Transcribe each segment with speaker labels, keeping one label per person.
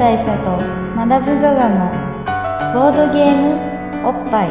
Speaker 1: 大佐とマダム・ザ・ザのボードゲームおっぱい。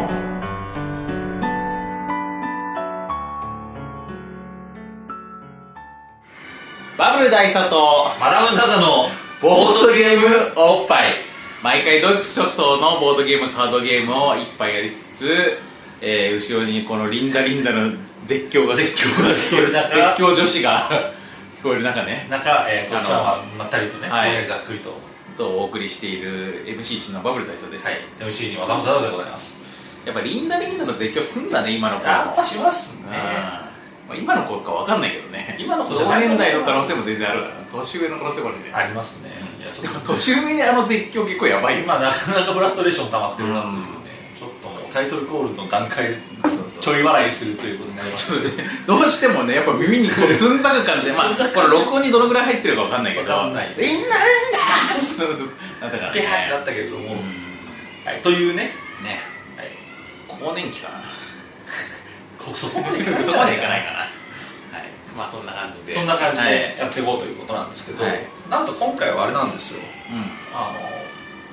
Speaker 2: バブル大佐と
Speaker 3: マダム・ザ・ザの
Speaker 2: ボードゲームおっぱい。毎回ドイツ直送のボードゲームカードゲームを一杯やりつつ、えー後ろにこのリンダリンダの絶叫が
Speaker 3: 絶叫が聞こえる。中
Speaker 2: 絶叫女子が 聞こえる中ね。
Speaker 3: 中、えー、こっちはまったりとね、
Speaker 2: はい。
Speaker 3: ざっくりと、は
Speaker 2: とお送りしている MC1 のバブル大佐です、
Speaker 3: い、MC にマダム・ザ・ザでございます。
Speaker 2: やっぱリンダリンダの絶叫すんだね今の子
Speaker 3: やっぱしますね。
Speaker 2: うん。まあ今の子かわかんないけどね。
Speaker 3: 今の子じゃ
Speaker 2: 同
Speaker 3: ない。
Speaker 2: 年代の可能性も全然ある年上の可能性もあるね。
Speaker 3: ありますね、いやちょっと。
Speaker 2: 年上であの絶叫結構やばいよ。
Speaker 3: 今なかなかフラストレーション溜まってるなという。うタイトルコールの段階ちょい笑いするということになります。
Speaker 2: どうしてもねやっぱ耳にこう ずんざく感じでまあこれ録音にどのぐらい入ってるかわかんないけど。
Speaker 3: わかんない
Speaker 2: みんなるんだーなったから
Speaker 3: ピャーってな
Speaker 2: ね
Speaker 3: ったけれども、
Speaker 2: うん。
Speaker 3: はい、というね、
Speaker 2: ね
Speaker 3: はい、
Speaker 2: 更年期かな。
Speaker 3: こそこまでいかない
Speaker 2: かな。いかなはい。まあそんな感じで。
Speaker 3: そんな感じ
Speaker 2: はい
Speaker 3: でやっていこうということなんですけど、
Speaker 2: はい。
Speaker 3: なんと今回はあれなんですよ。
Speaker 2: うん。
Speaker 3: あの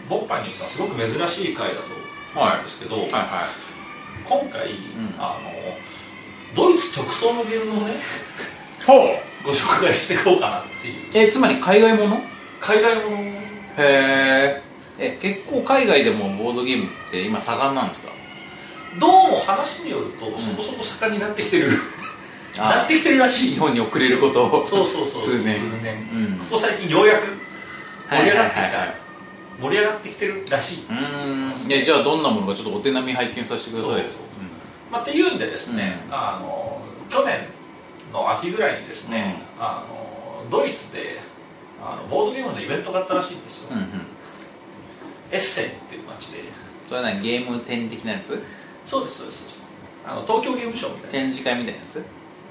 Speaker 3: ボッパイにしてはすごく珍しい回だと思うんですけど、
Speaker 2: はい。は
Speaker 3: 今回、
Speaker 2: ん。
Speaker 3: あのドイツ直送のゲームをね
Speaker 2: いほう。
Speaker 3: ご紹介していこうかなっていう。
Speaker 2: えつまり海外もの？
Speaker 3: 海外もの。
Speaker 2: へええ結構海外でもボードゲームって今盛んなんですか？
Speaker 3: どうも話によると、そこそこ盛んになってきてる。
Speaker 2: あ。
Speaker 3: なってきてるらしい。
Speaker 2: 日本に遅れることを。
Speaker 3: そうそうそう。
Speaker 2: 数年。うん。
Speaker 3: ここ最近ようやく盛り上がってきた、
Speaker 2: はいはいはいはい
Speaker 3: 盛り上がってきてるらしい、
Speaker 2: うーん。いやじゃあどんなものかちょっとお手並み拝見させてください
Speaker 3: まあ、っていうんでですね、あの去年の秋ぐらいにですね、あのドイツであのボードゲームのイベントがあったらしいんですよ、
Speaker 2: うんうん。
Speaker 3: エッセンっていう街で。
Speaker 2: それは何ゲーム展的なやつ？
Speaker 3: そうですそうですそうです。あの東京ゲームショウみたいな
Speaker 2: 展示会みたいなやつ？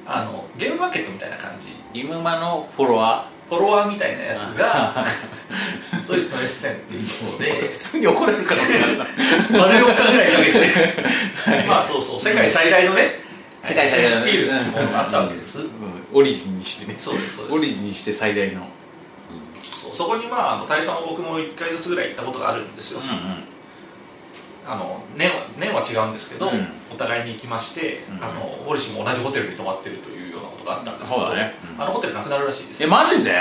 Speaker 3: あのゲームマーケットみたいな感じ。
Speaker 2: ゲームマのフォロワ
Speaker 3: フォロワーみたいなやつが ドイツのエッセンっていうとこで
Speaker 2: 普通に怒られる可能性あるな
Speaker 3: 丸4日ぐらいかけて。まあそうそう世界最大のね
Speaker 2: 世界最大の。
Speaker 3: シェイクスピールっていうものがあったわけです、
Speaker 2: うん。オリジンにしてね。
Speaker 3: そうですそうです。
Speaker 2: オリジンにして最大の。
Speaker 3: そうそこにまあ大佐も僕も1回ずつぐらい行ったことがあるんですよ、
Speaker 2: うんうん。
Speaker 3: あの年は年は違うんですけど、
Speaker 2: うん。
Speaker 3: お互いに行きまして、
Speaker 2: うん。
Speaker 3: あのオリシも同じホテルに泊まってるということがあったんです。けど
Speaker 2: そうだねうん。
Speaker 3: あのホテルなくなるらしいです。
Speaker 2: えマジで？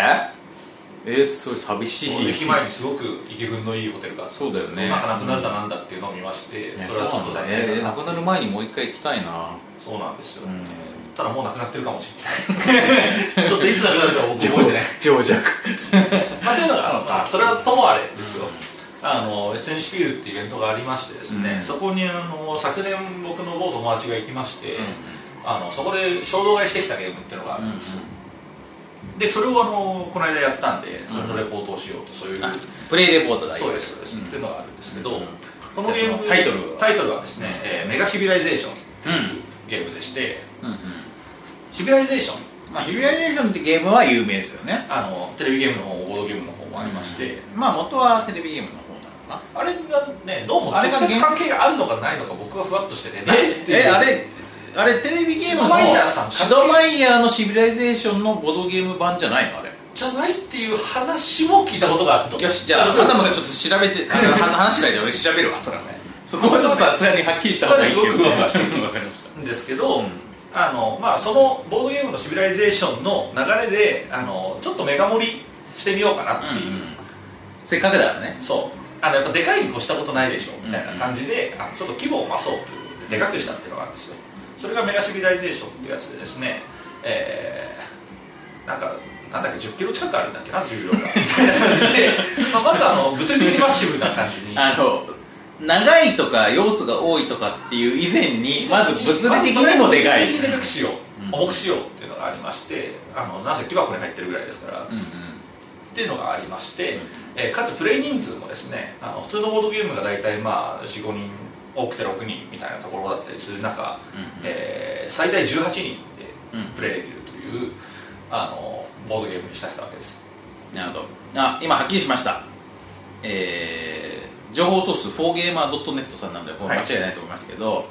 Speaker 2: えすごい寂しい。
Speaker 3: 駅前にすごく息分のいいホテルがあったんです
Speaker 2: そうだよね。
Speaker 3: なんかなくなるだなんだっていうのを見まして、
Speaker 2: ね
Speaker 3: それはちょっと残念だな。
Speaker 2: えなくなる前にもう一回行きたいな。
Speaker 3: そうなんですよ、
Speaker 2: うん。
Speaker 3: ただもうなくなってるかもしれない。ちょっといつなくなるか僕覚えてない。
Speaker 2: 情弱。
Speaker 3: まあというのが、まあ、それはともあれですよ、あのエッセンシュピールっていうイベントがありましてですね、
Speaker 2: うん。
Speaker 3: そこにあの昨年僕の某友達が行きまして、あのそこで衝動買いしてきたゲームっていうのがあるんですよ、でそれをあのこの間やったんでそれのレポートをしようとそういう、
Speaker 2: あプレイレポートだ。
Speaker 3: そうですそうです、
Speaker 2: ん。
Speaker 3: っていうのがあるんですけど、
Speaker 2: うん。
Speaker 3: このゲーム
Speaker 2: タイトルは？
Speaker 3: タイトルはですね、えーメガシビライゼーションっていう
Speaker 2: うん。
Speaker 3: ゲームでして、
Speaker 2: うんうん。
Speaker 3: シビライゼーション
Speaker 2: まあ、シビライゼーションってゲームは有名ですよね。
Speaker 3: あのテレビゲームの方もボードゲームの方もありまして、
Speaker 2: まあ元はテレビゲームの方なのか
Speaker 3: あれがねどうも直接関係があるのかないのか僕はふわっとしてて
Speaker 2: な
Speaker 3: ないっていう。
Speaker 2: えあれあれテレビゲームの
Speaker 3: シドマイヤーさん
Speaker 2: シドマイヤーのシビライゼーションのボードゲーム版じゃないのあれ
Speaker 3: じゃないっていう話も聞いたことがあった
Speaker 2: よしじゃあまだまだちょっと調べてあの 話しないで俺調べるわ。それはね。そこはちょっと。さすがにはっきりした方がいいけど。かりました。
Speaker 3: んですけど、
Speaker 2: うん。
Speaker 3: あのまあ、そのボードゲームのシビライゼーションの流れであのちょっとメガ盛りしてみようかなっていう、
Speaker 2: せっかくだからね。
Speaker 3: そう。あのやっぱでかいに越したことないでしょみたいな感じで、あのちょっと規模を増そうということででかくしたっていうのがあるんですよそれがメガシビライゼーションってやつでですねえーなんかなんだっけ10キロ近くあるんだっけな重量が。みたいな感じで、まあ、まずあの物理的にマッシブな感じに。
Speaker 2: あの長いとか要素が多いとかっていう以前にまず物理的にもでかい。
Speaker 3: 物理的にでかくしよう、
Speaker 2: うん。
Speaker 3: 重くしようっていうのがありましてあのなぜ木箱に入ってるぐらいですから、
Speaker 2: うんうん。
Speaker 3: っていうのがありまして、えーかつプレイ人数もですねあの普通のボードゲームが大体まあ45人多くて6人みたいなところだったりする中、
Speaker 2: うん
Speaker 3: えー最大18人で
Speaker 2: うん。
Speaker 3: プレイできるというあのボードゲームにしたわけです。
Speaker 2: なるほど。あ今はっきりしました。えー情報ソース 4gamer.net さんなのでこれ間違いないと思いますけど、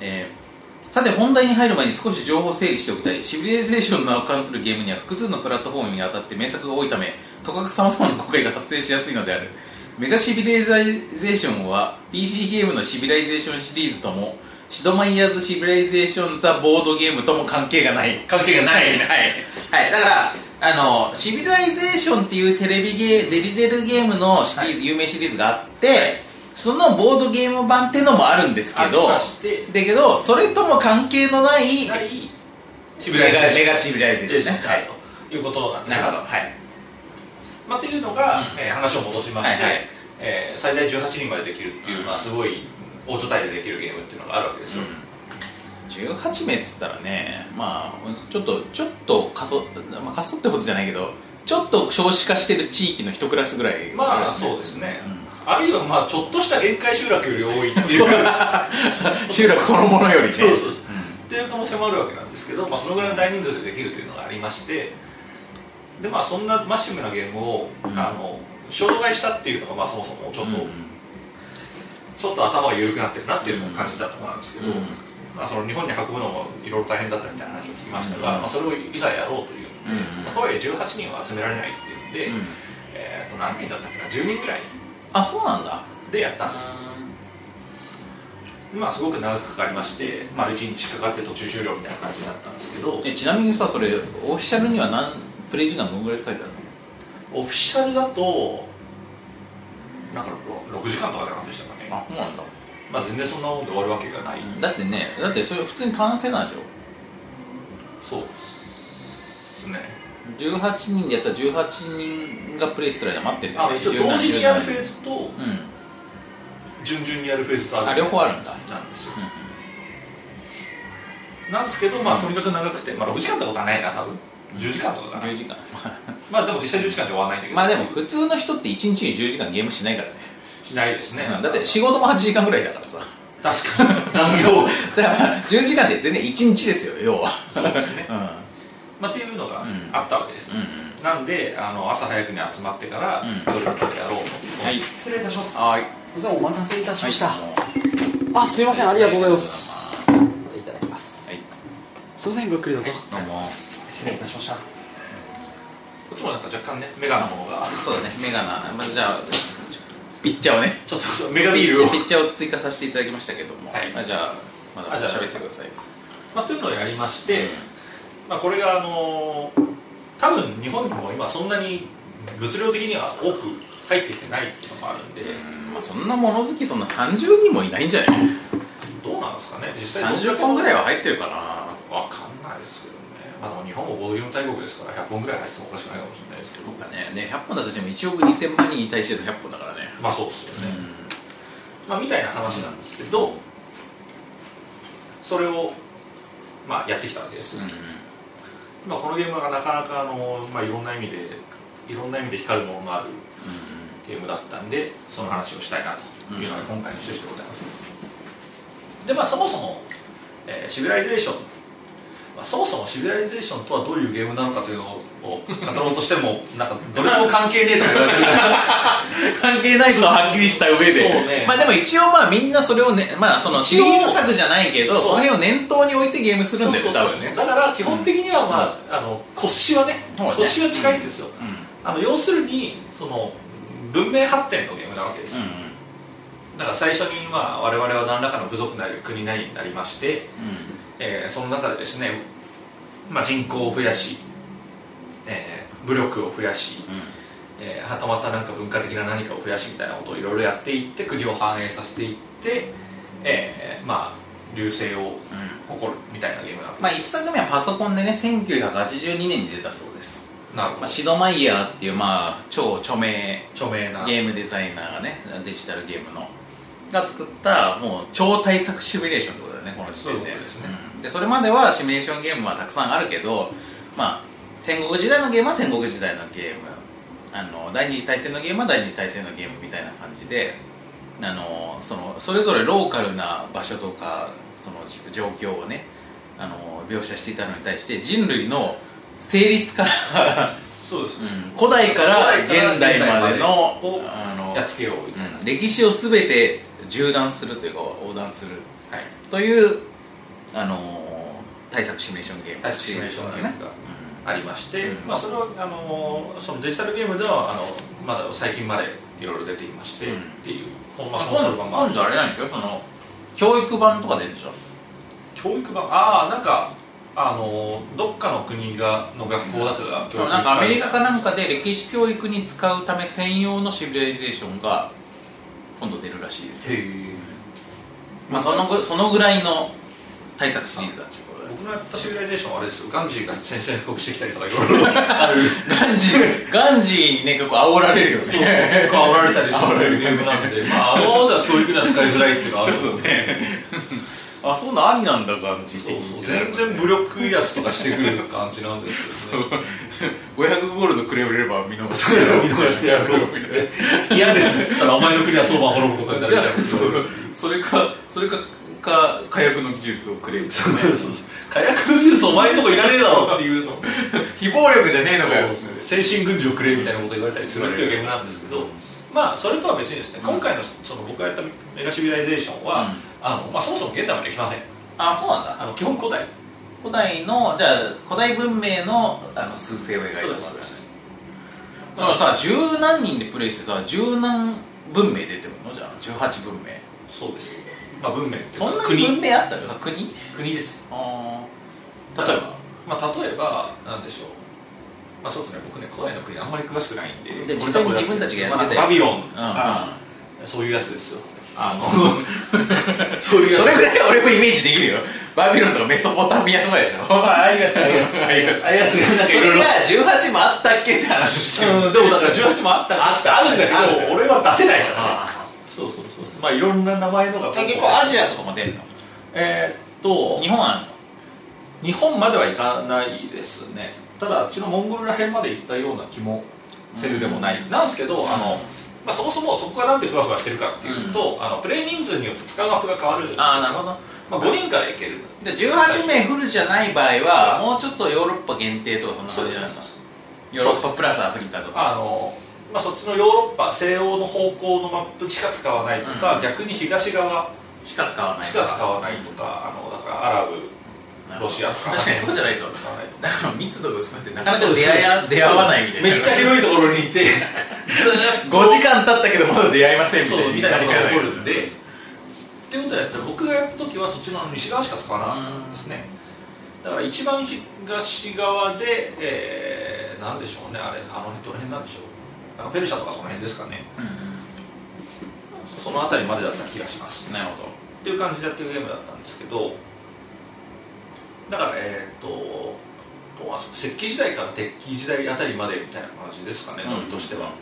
Speaker 2: えーさて本題に入る前に少し情報整理しておきたい。シビリゼーションの名を関するゲームには複数のプラットフォームにわたって名作が多いためとかくさまざまな誤解が発生しやすいのであるメガシビリゼーションは PC ゲームのシビライゼーションシリーズともシドマイヤーズシビライゼーションザボードゲームとも関係がない。
Speaker 3: 関係がない。
Speaker 2: はい、はい、だからあのシビライゼーションっていうテレビゲーデジタルゲームのシリーズ、有名シリーズがあってそのボードゲーム版っていうのもあるんですけどだけどそれとも関係のない
Speaker 3: ない。シ
Speaker 2: メガメガシビライゼーションね。
Speaker 3: はい。ということなんです
Speaker 2: なるほど。はい
Speaker 3: まあ、っていうのが、
Speaker 2: うん。
Speaker 3: えー話を戻しまして、
Speaker 2: はいはい。
Speaker 3: えー最大18人までできるっていう、
Speaker 2: うん。
Speaker 3: まあ、すごい大所帯でできるゲームっていうのがあるわけですよ、
Speaker 2: 18名っつったらねまあちょっとちょっと過疎、まあ、過疎ってことじゃないけどちょっと少子化してる地域の一クラスぐらい
Speaker 3: まあそうですね、あるいはまあちょっとした限界集落より多いっていう。
Speaker 2: 集落そのものよりね。
Speaker 3: そうそうそう。っていう可能性もあるわけなんですけど、まあ、そのぐらいの大人数でできるというのがありましてでまあそんなマッシブなゲームを、
Speaker 2: うん。
Speaker 3: あの衝動買いしたっていうのがまあそもそもちょっと、
Speaker 2: うん。
Speaker 3: ちょっと頭が緩くなってるなっていうのを感じたところなんですけど、
Speaker 2: うん。
Speaker 3: まあ、その日本に運ぶのもいろいろ大変だったみたいな話を聞きましたが、
Speaker 2: うん。
Speaker 3: まあ、それをいざやろうという
Speaker 2: うん
Speaker 3: まあ、とはいえ18人は集められないっていうんで、
Speaker 2: うん。
Speaker 3: えー、と何人だったっけな10人ぐらい
Speaker 2: あそうなんだ。
Speaker 3: でやったんです。まあすごく長くかかりまして丸1日かかって途中終了みたいな感じだったんですけど。
Speaker 2: えちなみにさそれオフィシャルには何プレイ時間どのぐらい書いてあるの？
Speaker 3: オフィシャルだとなんか6時間とかじゃなかったでしたかね。
Speaker 2: あそうなんだ。
Speaker 3: まあ全然そんなもんで終わるわけがない、
Speaker 2: だってねだってそれ普通に単性なんでしょ？
Speaker 3: そうですね。
Speaker 2: 18人でやったら18人がプレイする間待ってんだよね。
Speaker 3: あ一応同時にやるフェー
Speaker 2: ズ
Speaker 3: ズと
Speaker 2: うん。
Speaker 3: 順々にやるフェーズとある
Speaker 2: あ両方あるんだ。
Speaker 3: なんですよ。
Speaker 2: う
Speaker 3: なんですけどまあとにかく長くて、まあ、6時間ってことはないな多分10時間とかか
Speaker 2: ん、
Speaker 3: な。
Speaker 2: 10時間。
Speaker 3: まあでも実際10時間で終わらないんだけど。
Speaker 2: まあでも普通の人って1日に10時間ゲームしないからね、
Speaker 3: しないですね、
Speaker 2: うん。だって仕事も8時間ぐらいだからさ。
Speaker 3: 確かに。残 業
Speaker 2: だからまあ10時間って全然1日ですよ要は。
Speaker 3: そうですね。
Speaker 2: うん。
Speaker 3: まあっていうのが
Speaker 2: うん。
Speaker 3: あったわけです、
Speaker 2: うん
Speaker 3: なんであの朝早くに集まってから
Speaker 2: うん。
Speaker 3: 夜までやろうと、
Speaker 2: はい。
Speaker 4: 失礼いたします。
Speaker 2: はい。
Speaker 4: じゃあお待たせいたしました、
Speaker 2: はい
Speaker 4: あすいません。ありがとうございます。い。ただきます。
Speaker 2: はい
Speaker 4: すいませんごゆっくりどうぞ。
Speaker 2: どうも
Speaker 4: 失礼いたしました。
Speaker 3: こっちもなんか若干ねメガなものが。
Speaker 2: そうだねメガナ、まあ、じゃあピッチャーをね。
Speaker 3: ちょっとそうメガビールを。
Speaker 2: ピッチャーを追加させていただきましたけども、
Speaker 3: はい。
Speaker 2: まあ、じゃあまだ
Speaker 3: あじゃあ
Speaker 2: 喋ってください。
Speaker 3: まあ、というのをやりまして、まあ、これがあのー多分日本にも今そんなに物量的には多く入ってきてないっていうのもあるんで、
Speaker 2: うんまあ、そんな物好きそんな30人もいないんじゃない？
Speaker 3: どうなんですかね実際
Speaker 2: 30本ぐらい
Speaker 3: は
Speaker 2: は入ってるかな？
Speaker 3: わかんないですけど。ねまあでも日本もボードゲーム大国ですから100本ぐらい入ってもおかしくないかもしれないですけど。
Speaker 2: ねね100本だとしても1億2000万人に対しての100本だからね。
Speaker 3: まあそうですよね、
Speaker 2: う
Speaker 3: まあ、みたいな話なんですけど、それを、まあ、やってきたわけです、
Speaker 2: んうん。
Speaker 3: まあ、このゲームがなかなかあの、まあ、いろんな意味でいろんな意味で光るものがあるゲームだったんでその話をしたいなというのが今回の趣旨でございます、でまあそもそも、えーシビライゼーション、まあ、そもそもシビライゼーションとはどういうゲームなのかというのを語ろうとしても なんかどれとも関係ねえとか言われてる。
Speaker 2: 関係ないことははっきりした上で。
Speaker 3: ね。
Speaker 2: まあでも一応まあみんなそれをねまあそのシリーズ作じゃないけど
Speaker 3: そ
Speaker 2: の辺を念頭に置いてゲームするんだよね。
Speaker 3: だから基本的には、まああの腰はね腰は近いんですよ、
Speaker 2: うん。
Speaker 3: あの要するにその文明発展のゲームなわけです、
Speaker 2: うん
Speaker 3: だから最初に、まあ、我々は何らかの部族なり国なりになりまして、えーその中でですね、まあ、人口を増やし、えー武力を増やし、えーはたまたなんか文化的な何かを増やしみたいなことをいろいろやっていって国を繁栄させていって、えーまあ隆盛を誇るみたいなゲームなわけ
Speaker 2: まあ
Speaker 3: です、
Speaker 2: 一作目はパソコンでね1982年に出たそうです、
Speaker 3: なるほど。
Speaker 2: まあ、シドマイヤーっていうまあ超著名
Speaker 3: 著名な。
Speaker 2: ゲームデザイナーがねデジタルゲームの。が作ったもう超大作シミュレーションってことだよねこの時点で。
Speaker 3: そうですね。
Speaker 2: うんでそれまではシミュレーションゲームはたくさんあるけどまあ戦国時代のゲームは戦国時代のゲーム。あの第二次大戦のゲームは第二次大戦のゲームみたいな感じであのそのそれぞれローカルな場所とかその状況をねあの描写していたのに対して人類の成立から
Speaker 3: そうです、
Speaker 2: うん古代から現代までの
Speaker 3: を
Speaker 2: あの
Speaker 3: やっつけようみたいな、
Speaker 2: うん歴史を全て縦断するというか横断する。
Speaker 3: はい。
Speaker 2: というあのー対策シミュレーションゲーム
Speaker 3: 対策シミュレーションゲームがありまして、
Speaker 2: うん。
Speaker 3: まあ、それはあのそのデジタルゲームではあのまだ最近までいろいろ出ていまして、
Speaker 2: うん。
Speaker 3: っていう、この
Speaker 2: まあ
Speaker 3: まあ、コンソール版もある
Speaker 2: 今度あれなんですよその教育版とか出るでしょ？
Speaker 3: 教育版？ああなんかあのどっかの国がの学校だかが教育
Speaker 2: なんかアメリカか
Speaker 3: な
Speaker 2: なんかで歴史教育に使うため専用のシビライゼーションが今度出るらしいです。よ
Speaker 3: へえ
Speaker 2: まあそのぐそのぐらいの大作シリーズだっていうことで。
Speaker 3: 僕のやったシビライゼーションはあれですよ。ガンジーが宣戦布告してきたりとかいろいろ。ある
Speaker 2: ガンジーガンジーにね結構煽られるよね。
Speaker 3: そう結構煽られたりするゲームなんで、まあ、あのでは教育には使いづらいっていうのはある。
Speaker 2: ちょっとねあそんなんありなんだガンジー
Speaker 3: そうそう全然武力やつとかしてくる感じなんですけどね
Speaker 2: 500ゴールドくれれば見逃す
Speaker 3: 見逃してやろうっつって嫌ですっつったらお前の国は相場滅ぶことになる
Speaker 2: じゃあ それかそれかか火薬の技術をくれる
Speaker 3: そうそうそう火薬の技術お前んとこいらねえだろっていうの。
Speaker 2: 非暴力じゃねえのかよ。
Speaker 3: 先進軍事をくれみたいなこと言われたりするっていうゲームなんですけど、まあそれとは別にですね、
Speaker 2: うん。
Speaker 3: 今回のその僕がやったメガシビライゼーションは、
Speaker 2: うん。
Speaker 3: あのまあ、そもそも現代までできません。
Speaker 2: あそうなんだ。
Speaker 3: あの基本古代。
Speaker 2: 古代のじゃあ古代文明のあの数勢を描いた
Speaker 3: そう
Speaker 2: だからさ十何人でプレイしてさ十何文明出てるの？じゃあ18文明。
Speaker 3: そうですまあ文明
Speaker 2: そんなに
Speaker 3: 国。
Speaker 2: 文明あったよな国。
Speaker 3: 国です。
Speaker 2: ああ例えば。
Speaker 3: まあ例えばなんでしょう。まあちょっとね。僕ね古代の国あんまり詳しくないんで。
Speaker 2: で実際に自分たちがやってた
Speaker 3: まあバビロンと
Speaker 2: うんうん。
Speaker 3: か、そういうやつですよ。あのそういうやつ
Speaker 2: それぐらい俺もイメージできるよ。バビロンとかメソポタミアとかでしょ？
Speaker 3: ああいうやつああいうやつああいうやつんかいろいろ
Speaker 2: それが18もあったっけって話をしてる。
Speaker 3: うん、でもだから18もあった
Speaker 2: あった。
Speaker 3: あるんだけど。俺は出せないからね。
Speaker 2: あ
Speaker 3: そうそうそうまあいろんな名前のが
Speaker 2: あ結構アジアとかも出るの？
Speaker 3: えーっと
Speaker 2: 日本あるの？
Speaker 3: 日本までは行かないですね。ただあっちのモンゴルら辺まで行ったような気もせるでもない、なんですけど、あのまあ、そもそもそこがなんでふわふわしてるかっていうと、あのプレイ人数によって使うマップが変わる
Speaker 2: ああなるほど。
Speaker 3: まあ、5人からいける。
Speaker 2: で18名フルじゃない場合はもうちょっとヨーロッパ限定とかそんな感じじゃないですかヨーロッパプラスアフリカとか。
Speaker 3: あの、まあ、そっちのヨーロッパ西欧の方向のマップしか使わないとか、
Speaker 2: うん。
Speaker 3: 逆に東側
Speaker 2: しか使わない
Speaker 3: しか使わないとか、あのだからアラブロシアとか
Speaker 2: 確かにそうじゃないと。
Speaker 3: 使わないと。か
Speaker 2: だから密度が薄くてなかなか出会出会わないみたいな。
Speaker 3: めっちゃ広いところにいて ずーっと
Speaker 2: 5時間経ったけどまだ出会いませんみたいな。
Speaker 3: たいなことが起こるん
Speaker 2: で。
Speaker 3: で。っていうことでやったら僕がやった時はそっちの西側しか使わなかったんですね。だから一番東側で、えー、なんでしょうねあれあの辺どの辺なんでしょう？なんかペルシャとかその辺ですかね。その辺りまでだった気がします。
Speaker 2: なるほ
Speaker 3: っていう感じでやってるゲームだったんですけどだからえーっとどうなんですか石器時代から鉄器時代あたりまでみたいな感じですかね
Speaker 2: ど
Speaker 3: ノリとしては、っ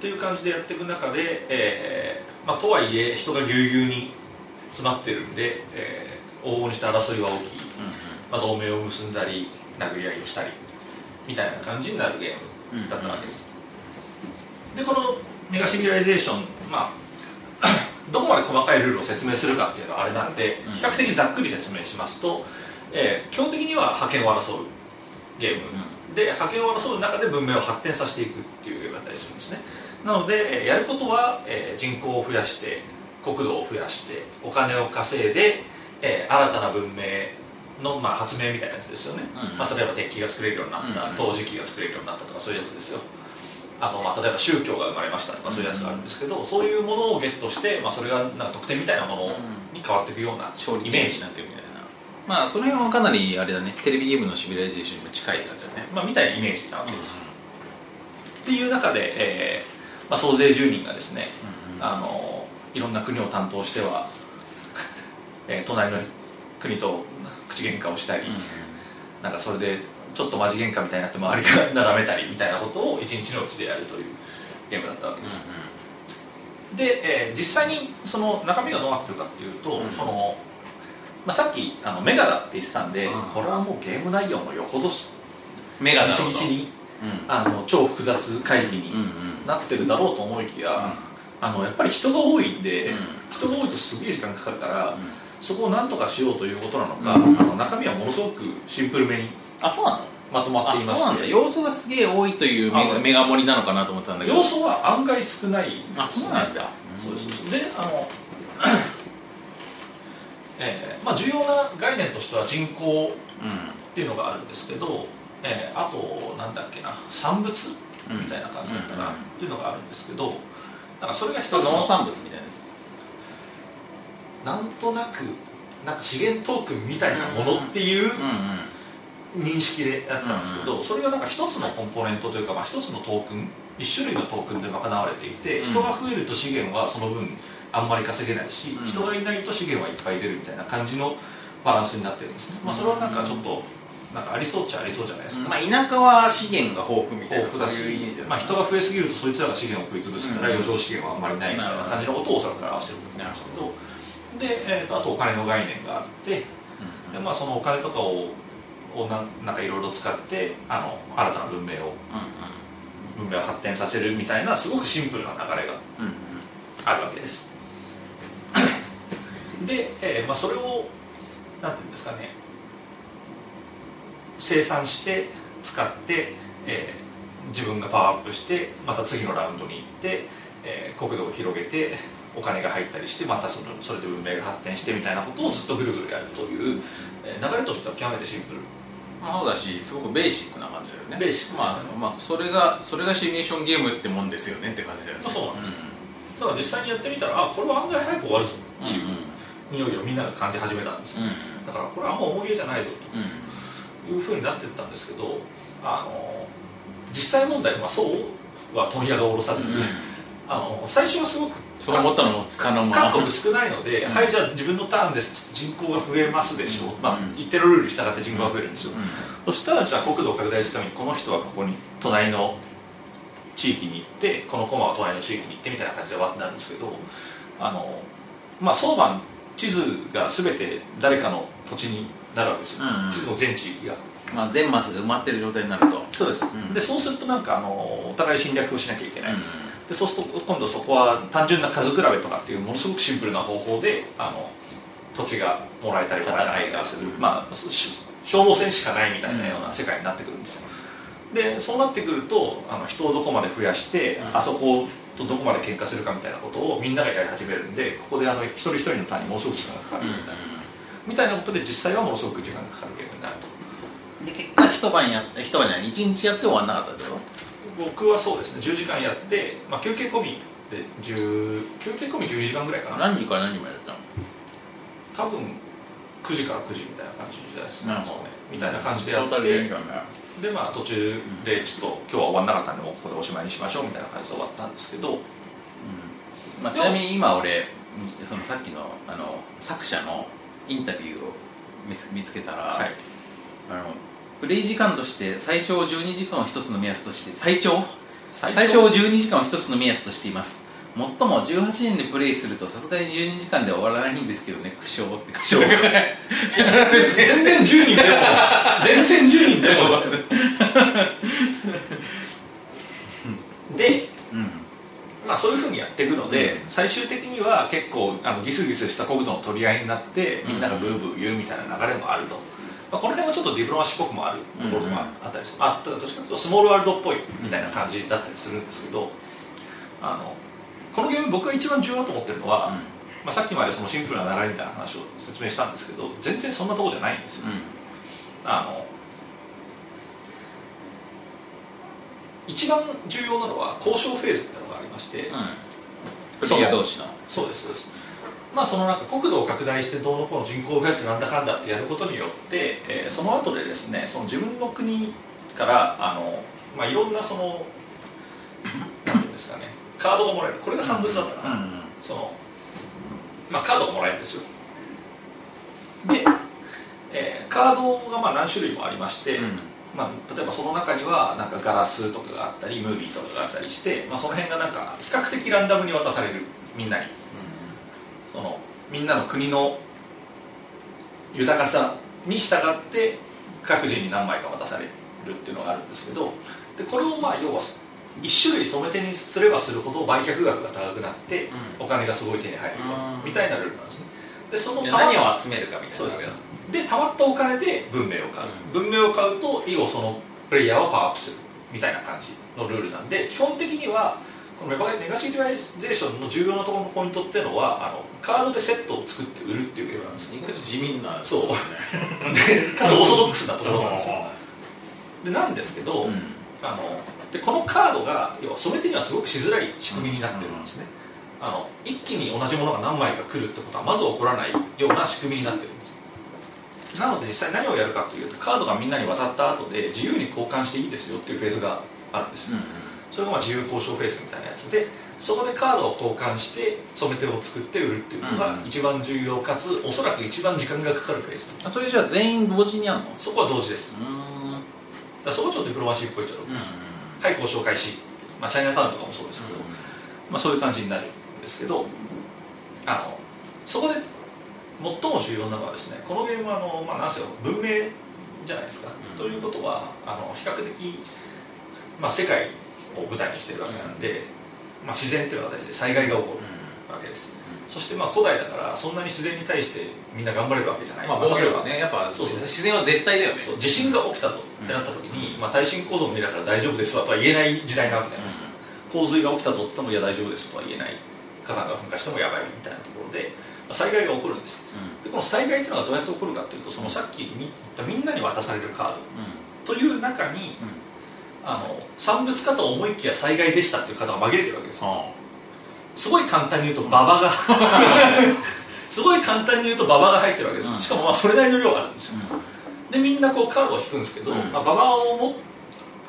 Speaker 3: ていう感じでやっていく中で、えーまあ、とはいえ人がぎゅうぎゅうに詰まってるんで、えー往々にして争いは大きい、まあ、同盟を結んだり殴り合いをしたりみたいな感じになるゲームだったわけです、でこのメガシビライゼーションまあ どこまで細かいルールを説明するかっていうのはあれなんで
Speaker 2: うん。
Speaker 3: 比較的ざっくり説明しますと、えー基本的には覇権を争うゲーム、で覇権を争う中で文明を発展させていくっていうゲームだったりするんですね。なのでえーやることは、えー人口を増やして国土を増やしてお金を稼いで、えー新たな文明の、まあ、発明みたいなやつですよね、
Speaker 2: うん
Speaker 3: まあ、例えば鉄器が作れるようになった、
Speaker 2: うん。
Speaker 3: 陶磁器が作れるようになったとかそういうやつですよあと、まあ、例えば宗教が生まれましたとかそういうやつがあるんですけど、そういうものをゲットして、まあ、それがなんか特典みたいなものに変わっていくようなイメージ
Speaker 2: なってるみたいな。まあその辺はかなりあれだね。テレビゲームのシビライゼーションにも近い感じだね。
Speaker 3: まあ、みたいなイメージなわけです。よ、っていう中で、えーまあ、総勢10人がですね、あのいろんな国を担当しては、えー隣の国と口喧嘩をしたり、なんかそれでちょっとマジ喧嘩みたいになって周りがなだめたりみたいなことを一日のうちでやるというゲームだったわけです、で、えー実際にその中身がどうなってるかっていうと、
Speaker 2: うん。
Speaker 3: そのまあ、さっきあのメガだって言ってたんで、
Speaker 2: うん。
Speaker 3: これはもうゲーム内容もよほどし
Speaker 2: メガ
Speaker 3: 一日に
Speaker 2: うん。
Speaker 3: あの超複雑会議に
Speaker 2: うんうん
Speaker 3: なってるだろうと思いきや、あのやっぱり人が多いんで、
Speaker 2: うん。
Speaker 3: 人が多いとすげえ時間かかるから、
Speaker 2: うん。
Speaker 3: そこをなんとかしようということなのか、
Speaker 2: うん。
Speaker 3: あの中身はものすごくシンプルめに
Speaker 2: あそうなの？
Speaker 3: まとまって
Speaker 2: あ
Speaker 3: いまして。
Speaker 2: 要素がすげえ多いというメ
Speaker 3: あ
Speaker 2: ガ盛りなのかなと思ってたんだけど。
Speaker 3: 要素は案外少ない。
Speaker 2: あそうなんだ。
Speaker 3: そうです。そうであの えーまあ、重要な概念としては人口
Speaker 2: うん
Speaker 3: っていうのがあるんですけど、えーあとなんだっけな産物
Speaker 2: うん
Speaker 3: みたいな感じだったかな
Speaker 2: うん。
Speaker 3: っていうのがあるんですけどなんかそれが一つ
Speaker 2: 農
Speaker 3: の
Speaker 2: 産物みたいなです
Speaker 3: なんとなくなんか資源トークンみたいなものっていう
Speaker 2: うんうん
Speaker 3: 認識でやってたんですけど、それがなんか一つのコンポーネントというか、まあ、一つのトークン一種類のトークンで賄われていて、
Speaker 2: うん。
Speaker 3: 人が増えると資源はその分あんまり稼げないし、
Speaker 2: うん。
Speaker 3: 人がいないと資源はいっぱい出るみたいな感じのバランスになってるんですね、まあ、それはなんかちょっとなんかありそうっちゃありそうじゃないですか、
Speaker 2: まあ田舎は資源が豊富みたいな
Speaker 3: 豊富だしまあ、人が増えすぎるとそいつらが資源を食い潰すから
Speaker 2: うん。
Speaker 3: 余剰資源はあんまりないみたいな感じのことをおそらく表してると思うんですけど。で、えー、とあとお金の概念があってで、まあ、そのお金とかををなんかいろいろ使ってあの新たな文明を文明を発展させるみたいなすごくシンプルな流れが
Speaker 2: うんうん。
Speaker 3: あるわけです。で、えーまあ、それをなんていうんですかね生産して使って、えー自分がパワーアップしてまた次のラウンドに行って、えー国土を広げてお金が入ったりしてまたそのそれで文明が発展してみたいなことをずっとぐるぐるやるという、えー流れとしては極めてシンプル。
Speaker 2: まあそうだしすごくベーシックな感じだよね。
Speaker 3: ベーシックね。
Speaker 2: あ、まあ、それがそれがシミュレーションゲームってもんですよねって感じだよね。
Speaker 3: そうなんですだから実際にやってみたらあこれは案外早く終わるぞ
Speaker 2: うん
Speaker 3: っていう匂いをみんなが感じ始めたんですよ、
Speaker 2: うん。
Speaker 3: だからこれはあんま重げじゃないぞ
Speaker 2: うんうん。
Speaker 3: というふうになっていったんですけどあの実際問題はそうは問屋が下ろさずに、あの最初はすごく
Speaker 2: そう思ったのもつかの間。
Speaker 3: 韓国少ないので、
Speaker 2: うん。
Speaker 3: はいじゃあ自分のターンです。人口が増えますでしょ。う、
Speaker 2: うん。
Speaker 3: まあ、一定のルールに従って人口が増えるんですよ、そしたらじゃあ国土を拡大するためにこの人はここに隣の地域に行ってこのコマは隣の地域に行ってみたいな感じでわってなるんですけどあのまあそば地図が全て誰かの土地になるわけですよ、
Speaker 2: うんうん。
Speaker 3: 地図の全地域が。
Speaker 2: まあ、全マスが埋まってる状態になると。
Speaker 3: そうです、
Speaker 2: ん。
Speaker 3: でそうするとなんかあのお互い侵略をしなきゃいけない、
Speaker 2: うん
Speaker 3: でそうすると今度そこは単純な数比べとかっていうものすごくシンプルな方法であの土地がもらえたりもらえなかったりする、まあ、し消耗戦しかないみたいなような世界になってくるんですよ。でそうなってくるとあの人をどこまで増やして、
Speaker 2: うん。
Speaker 3: あそことどこまで喧嘩するかみたいなことをみんながやり始めるんでここであの一人一人の単にものすごく時間がかかるようになる、みたいなことで実際はものすごく時間がかかるゲームになると。
Speaker 2: で結果一晩や一晩じゃない一日やって終わんなかったってこ
Speaker 3: 僕はそうですね10時間やって、まあ、休憩込みで10休憩込み12時間ぐらいかな。
Speaker 2: と何時から何時までやったの？
Speaker 3: 多分9時から9時みたいな感じですね
Speaker 2: なるほど。
Speaker 3: みたいな感じでやってでまあ途中でちょっと今日は終わんなかったんでもうここでおしまいにしましょうみたいな感じで終わったんですけど
Speaker 2: まあ、ちなみに今俺そのさっきのあの作者のインタビューを見つ見つけたら、
Speaker 3: はい。
Speaker 2: あのプレイ時間として最長12時間を一つの目安として最長？
Speaker 3: 最
Speaker 2: 最長12時間を一つの目安としています。最も18人でプレイするとさすがに12時間では終わらないんですけどね。苦笑って。苦笑。
Speaker 3: 全然10人でも。全然10人でも。で
Speaker 2: うん。
Speaker 3: まあそういうふうにやっていくので、
Speaker 2: うん。
Speaker 3: 最終的には結構あのギスギスした国土の取り合いになってみんながブーブー言うみたいな流れもあると、まあ、この辺はちょっとディプロマシーっぽくもあるところもあったりする、あどっちかというとスモールワールドっぽいみたいな感じだったりするんですけどあのこのゲーム僕が一番重要だと思ってるのは、まあ、さっきまでそのシンプルな流れみたいな話を説明したんですけど全然そんなところじゃないんですよ、あの一番重要なのは交渉フェーズっていうのがありまして、
Speaker 2: うん。
Speaker 3: そうですそうですまあそのなんか国土を拡大してどうのこうの人口を増やしてなんだかんだってやることによって、えーその後でですねその自分の国からあの、まあ、いろんなそのなんていうんですかねカードがもらえる。これが産物だったかな、そのまあカードがもらえるんですよ。で、えーカードがまあ何種類もありまして、
Speaker 2: うん。
Speaker 3: まあ、例えばその中にはなんかガラスとかがあったりムービーとかがあったりして、まあ、その辺がなんか比較的ランダムに渡されるみんなにそのみんなの国の豊かさに従って各人に何枚か渡されるっていうのがあるんですけどでこれをまあ要は一種類染め手にすればするほど売却額が高くなって
Speaker 2: うん。
Speaker 3: お金がすごい手に入る
Speaker 2: うん。
Speaker 3: みたいなルールなんですね。でその
Speaker 2: で
Speaker 3: たま
Speaker 2: 何を集めるかみたいな。
Speaker 3: そうです。でたまったお金で文明を買う、文明を買うと以後そのプレイヤーはパワーアップするみたいな感じのルールなんで基本的にはこのメガネガシリライゼーションの重要なところのポイントっていうのはあのカードでセットを作って売るっていうゲームなんですよ。
Speaker 2: 意外と地味な
Speaker 3: そう。
Speaker 2: ね
Speaker 3: でかつオーソドックスなところなんですよ。でなんですけど、
Speaker 2: うん。
Speaker 3: あのでこのカードが要は染め手にはすごくしづらい仕組みになってるんですね、あの一気に同じものが何枚か来るってことはまず起こらないような仕組みになってるんです。なので実際何をやるかというとカードがみんなに渡った後で自由に交換していいですよっていうフェーズがあるんですよ、それがまあ自由交渉フェーズみたいなやつでそこでカードを交換して染め手を作って売るっていうのが一番重要かつおそらく一番時間がかかるフェーズ
Speaker 2: あそれじゃあ全員同時にやるの？
Speaker 3: そこは同時です。だそこはちょっとディプロマシーっぽいっちゃうと思
Speaker 2: うん
Speaker 3: います、はい交渉開始、まあ、チャイナタウンとかもそうですけど、まあ、そういう感じになるんですけどあのそこで最も重要なのはですねこのゲームはあの、まあ、なんせよ文明じゃないですか、
Speaker 2: うん。
Speaker 3: ということはあの比較的、まあ、世界を舞台にしてるわけなんで、まあ、自然っていうのが大事で災害が起こるわけです、そしてまあ古代だからそんなに自然に対してみんな頑張れるわけじゃない、
Speaker 2: まあ防御力ねやっぱ
Speaker 3: そうそう。
Speaker 2: 自然は絶対だよね。
Speaker 3: 地震が起きたぞってなった時に、まあ、耐震構造無理だから大丈夫ですわとは言えない時代なわけじゃないですか、洪水が起きたぞって言ってもいや大丈夫ですとは言えない火山が噴火してもやばいみたいなところで、まあ災害が起こるんですでこの災害っていうのがどうやって起こるかというとそのさっきみ言ったみんなに渡されるカードという中にあの産物かと思いきや災害でしたっていう方が紛れてるわけですよ。すごい簡単に言うと馬場が。すごい簡単に言うと馬場が入ってるわけですしかもまあそれなりの量あるんですよ。でみんなこうカードを引くんですけど、
Speaker 2: うん。
Speaker 3: まあ、馬場をも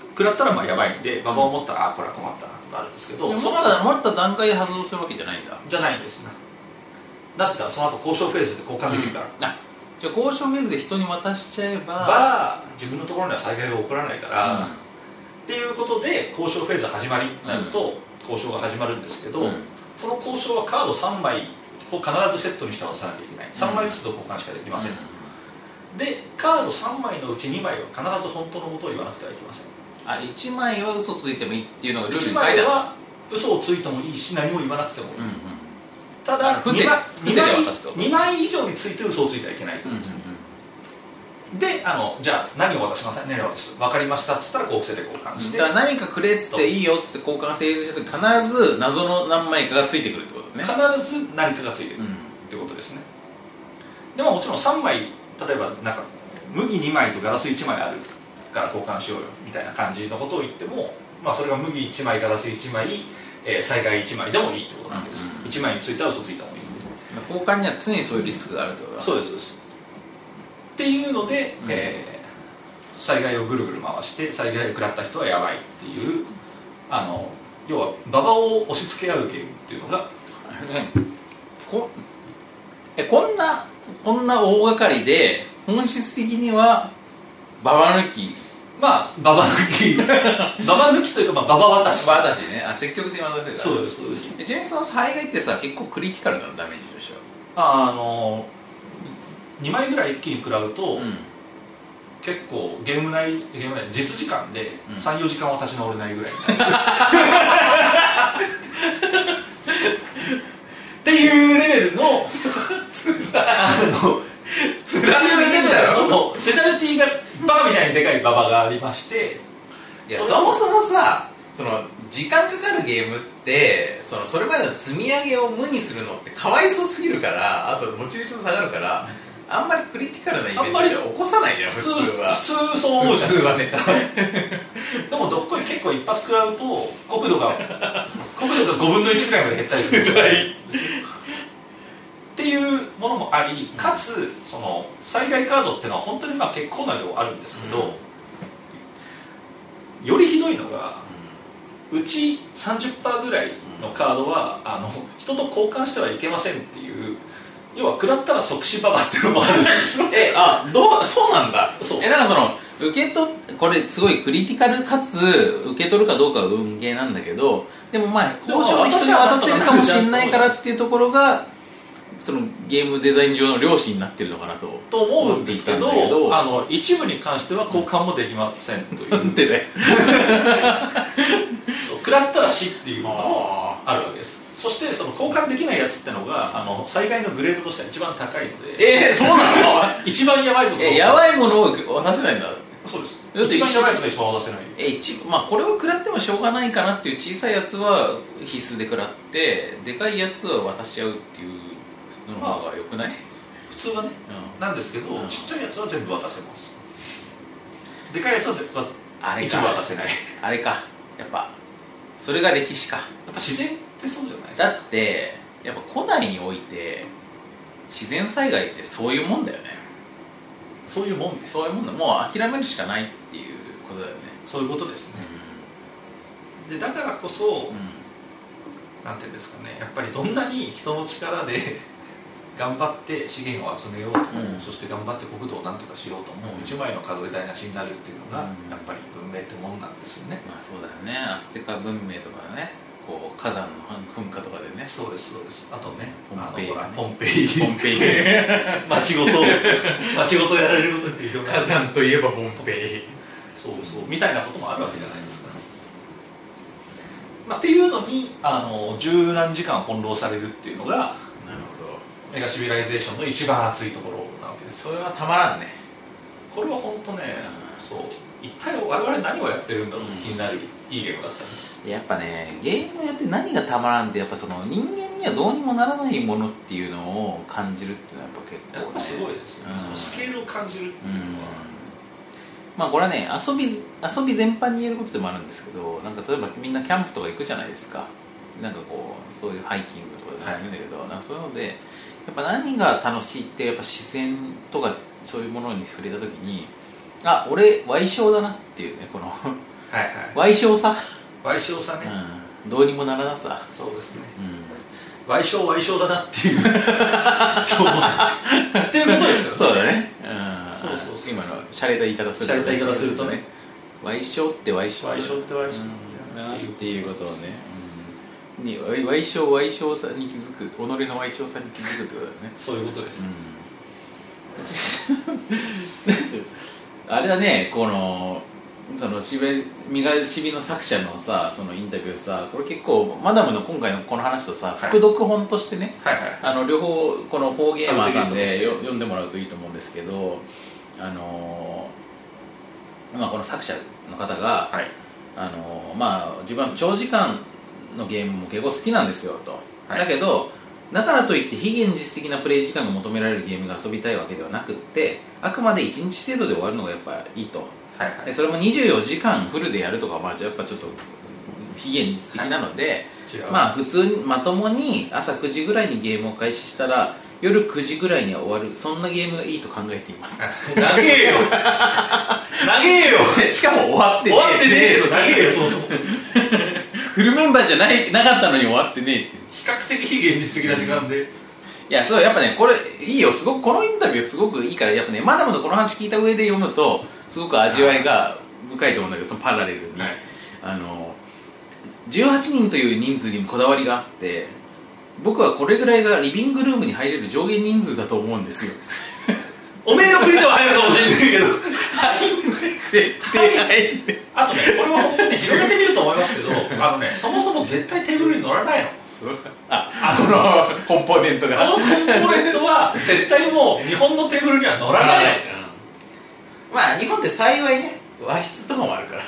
Speaker 3: 食らったらまあやばいんで馬場を持ったらあこれは困ったなとかあるんですけど、その後
Speaker 2: 持った段階で発動するわけじゃないんだ。
Speaker 3: じゃないんですね。なぜかその後交渉フェーズで交換できるから、
Speaker 2: あじゃあ交渉フェーズで人に渡しちゃえば
Speaker 3: ば自分のところには災害が起こらないから、っていうことで交渉フェーズ始まりになると、交渉が始まるんですけど、
Speaker 2: うん。
Speaker 3: この交渉はカード3枚を必ずセットにして渡さなきゃいけない。3枚ずつと交換しかできません、でカード3枚のうち2枚は必ず本当のことを言わなくてはいけません。
Speaker 2: あ1枚は嘘ついてもいいっていうのがルール
Speaker 3: 1
Speaker 2: に書いてある。
Speaker 3: 枚は嘘をついてもいいし何も言わなくてもいい、
Speaker 2: うんうん。
Speaker 3: ただ
Speaker 2: 伏せ
Speaker 3: 2枚
Speaker 2: 伏せで渡すと。
Speaker 3: 2枚以上について嘘をついてはいけないと
Speaker 2: うんうん
Speaker 3: いうん。です、であのじゃあ何を渡しません？何を渡し分かりました？っつったらこう伏せで交換して、
Speaker 2: だから何かくれっつっていいよっつって交換成立した時必ず謎の何枚かがついてくるってことね。
Speaker 3: 必ず何かがついてくる。
Speaker 2: うん。
Speaker 3: ってことですね。でももちろん3枚例えばなんか麦2枚とガラス1枚あるから交換しようよみたいな感じのことを言っても、まあ、それが麦1枚ガラス1枚、えー災害1枚でもいいってことなんです、
Speaker 2: うん。うん。
Speaker 3: 1枚については嘘ついたもいい。
Speaker 2: 交換には常にそういうリスクがあるってことだ。
Speaker 3: そうですそうですっていうので、
Speaker 2: うん。
Speaker 3: えー災害をぐるぐる回して災害を食らった人はやばいっていうあの要は馬場を押し付け合うゲームっていうのが
Speaker 2: ねこえこんなこんな大掛かりで本質的にはババ抜き。
Speaker 3: まあ馬場抜き。馬場抜きというか、まあ、馬場渡し。
Speaker 2: 私ね。あ積極的に渡せる
Speaker 3: そうですそうです。
Speaker 2: えちなみにその災害ってさ結構クリティカルなのダメージとしては？
Speaker 3: ああの2枚ぐらい一気に食らうと、
Speaker 2: うん。
Speaker 3: 結構ゲーム内ゲーム内実時間で
Speaker 2: うん。
Speaker 3: 34時間は立ち直れないぐらい、っていうレベルのあの
Speaker 2: 辛すぎんだろ。
Speaker 3: のペナルティーがバーみたいにでかい馬場がありまして
Speaker 2: いや
Speaker 3: そ
Speaker 2: もそもさその時間かかるゲームってそのそれまでの積み上げを無にするのってかわいそうすぎるからあとモチベーション下がるからあんまりクリティカルなイベント
Speaker 3: あんまり。
Speaker 2: では起こさないじゃん普通は。
Speaker 3: 普通そう思うじゃん。
Speaker 2: 普通はね。
Speaker 3: でもどっこい結構一発食らうと国土が国土が5分の1ぐらいまで減ったりするっていうものもありかつその災害カードっていうのは本当にまあ結構な量あるんですけど、よりひどいのがうち30%ぐらいのカードはあの人と交換してはいけませんっていう要は食らったら即死ババっていうのもあるんですよ。
Speaker 2: えあどうそうなんだ。
Speaker 3: そう。
Speaker 2: えなんかその受け取っこれすごいクリティカルかつ受け取るかどうかは運ゲーなんだけどでもまあ交渉で人に渡せるかもしれないからっていうところがそのゲームデザイン上の良心になってるのかなと
Speaker 3: と思うんですけど。あの一部に関しては交換もできませんという。
Speaker 2: でね。
Speaker 3: そう食らったら死っていうのもあるわけですそしてその交換できないやつってのがあの災害のグレードとしては一番高いので。
Speaker 2: えー、そうなの？
Speaker 3: 一番やばいこと。
Speaker 2: えやばいものを渡せないんだ。
Speaker 3: そうです。一番やばいやつが一番渡せない。
Speaker 2: え一まあこれを食らってもしょうがないかなっていう小さいやつは必須で食らってでかいやつは渡し合うっていうのの方がよくない、
Speaker 3: 普通はね
Speaker 2: うん。
Speaker 3: なんですけど、
Speaker 2: うん。
Speaker 3: ちっちゃいやつは全部渡せます。でかいやつは全部
Speaker 2: あれか。
Speaker 3: 一部渡せない。やっ
Speaker 2: あれか。やっぱそれが歴史か。
Speaker 3: ぱ自然ってそうじゃないですか。
Speaker 2: だってやっぱ古代において自然災害ってそういうもんだよね。
Speaker 3: そういうもんです。
Speaker 2: そういうもんだもう諦めるしかないっていうことだよね。
Speaker 3: そういうことですね。でだからこそ
Speaker 2: う
Speaker 3: なんていうんですかね。やっぱりどんなに人の力で 頑張って資源を集めようとも、
Speaker 2: うん。
Speaker 3: そして頑張って国土をなんとかしようとも、
Speaker 2: うん。
Speaker 3: 一枚の数え台無しになるっていうのが、
Speaker 2: うん。
Speaker 3: やっぱり文明ってもんなんですよね。
Speaker 2: んまあそうだよね。アステカ文明とかねこう火山の噴火とかでね。
Speaker 3: そうですそうです。あとね
Speaker 2: ポンペイ
Speaker 3: ポンペイ。
Speaker 2: ポンペイ
Speaker 3: 町 ごと。町ごとやられることに広がる
Speaker 2: 火山といえばポンペイ。
Speaker 3: そうそう。みたいなこともあるわけじゃないですか、まあ、っていうのにあの十何時間翻弄されるっていうのが
Speaker 2: なるほど。
Speaker 3: メガシビライゼーションの一番熱いところなわけです。
Speaker 2: それはたまらんね。
Speaker 3: これは本当ね、
Speaker 2: うん
Speaker 3: そう。一体我々何をやってるんだろうって気になるいいゲームだった
Speaker 2: やっぱねゲームやって何がたまらんってやっぱその人間にはどうにもならないものっていうのを感じるっていうのはやっぱ結構、ね、
Speaker 3: やっぱすごいですよね、
Speaker 2: うん。
Speaker 3: そのスケールを感じるっていう
Speaker 2: うん。
Speaker 3: のは、
Speaker 2: まあこれはね遊び遊び全般に言えることでもあるんですけどなんか例えばみんなキャンプとか行くじゃないですか。なんかこうそういうハイキングとかでもい。いんだけど、なんかそういうのでやっぱ何が楽しいってやっぱ自然とかそういうものに触れた時にあ俺賠償だなっていうねこの。
Speaker 3: はいはい。
Speaker 2: 賠償さ、
Speaker 3: 賠償さね、
Speaker 2: うん、どうにもならなさ、
Speaker 3: そうですね。
Speaker 2: うん、
Speaker 3: 賠償賠償だなっていう。そうっていうことですよね。
Speaker 2: そうだね、うん、
Speaker 3: そうそう。そう
Speaker 2: 今の洒落た言い方する
Speaker 3: 洒落た言い方するとね。
Speaker 2: 賠償って賠償
Speaker 3: 賠償って賠償
Speaker 2: う。ん。なっていうことをね、うん、に賠償賠償さに気づく己の賠償さに気づくってことだよね。
Speaker 3: そういうことです、
Speaker 2: うん、あれだねこのそのしべ身がしびの作者のさそのインタビューさこれ結構マダムの今回のこの話とさ
Speaker 3: はい。
Speaker 2: 副読本としてね、
Speaker 3: はいはい。
Speaker 2: あの両方このフォーゲーマーさんでよ読んでもらうといいと思うんですけどあのーまあこの作者の方が、
Speaker 3: はい。
Speaker 2: あのーまあ自分は長時間のゲームも結構好きなんですよと、
Speaker 3: はい。
Speaker 2: だけどだからといって非現実的なプレイ時間が求められるゲームが遊びたいわけではなくってあくまで1日程度で終わるのがやっぱいいと。
Speaker 3: はいはい。
Speaker 2: でそれも24時間フルでやるとかまあやっぱちょっと非現実的なので、
Speaker 3: 違う。
Speaker 2: まあ普通にまともに朝9時ぐらいにゲームを開始したら夜9時ぐらいには終わる。そんなゲームがいいと考えています。
Speaker 3: 長えよ。長えよ。
Speaker 2: しかも終わって
Speaker 3: 終わってねえけど長えよそうそう
Speaker 2: フルメンバーじゃないなかったのに終わってねえっていう。
Speaker 3: 比較的非現実的な時間で。
Speaker 2: いやそうやっぱねこれいいよ。すごくこのインタビューすごくいいからやっぱねまだまだこの話聞いた上で読むとすごく味わいが深いと思うんだけどそのパラレルに、
Speaker 3: はい
Speaker 2: あの18人という人数にもこだわりがあって僕はこれぐらいがリビングルームに入れる上限人数だと思うんですよ
Speaker 3: おめえの国では入るかもしれないけど。
Speaker 2: 絶対
Speaker 3: あとねこれは本当に広げてみると思いますけどあのねそもそも絶対テーブルに乗らないの。
Speaker 2: あこのコンポーネントが。
Speaker 3: このコンポーネントは絶対もう日本のテーブルには乗らないの。
Speaker 2: まあ日本って幸いね和室とかもあるから。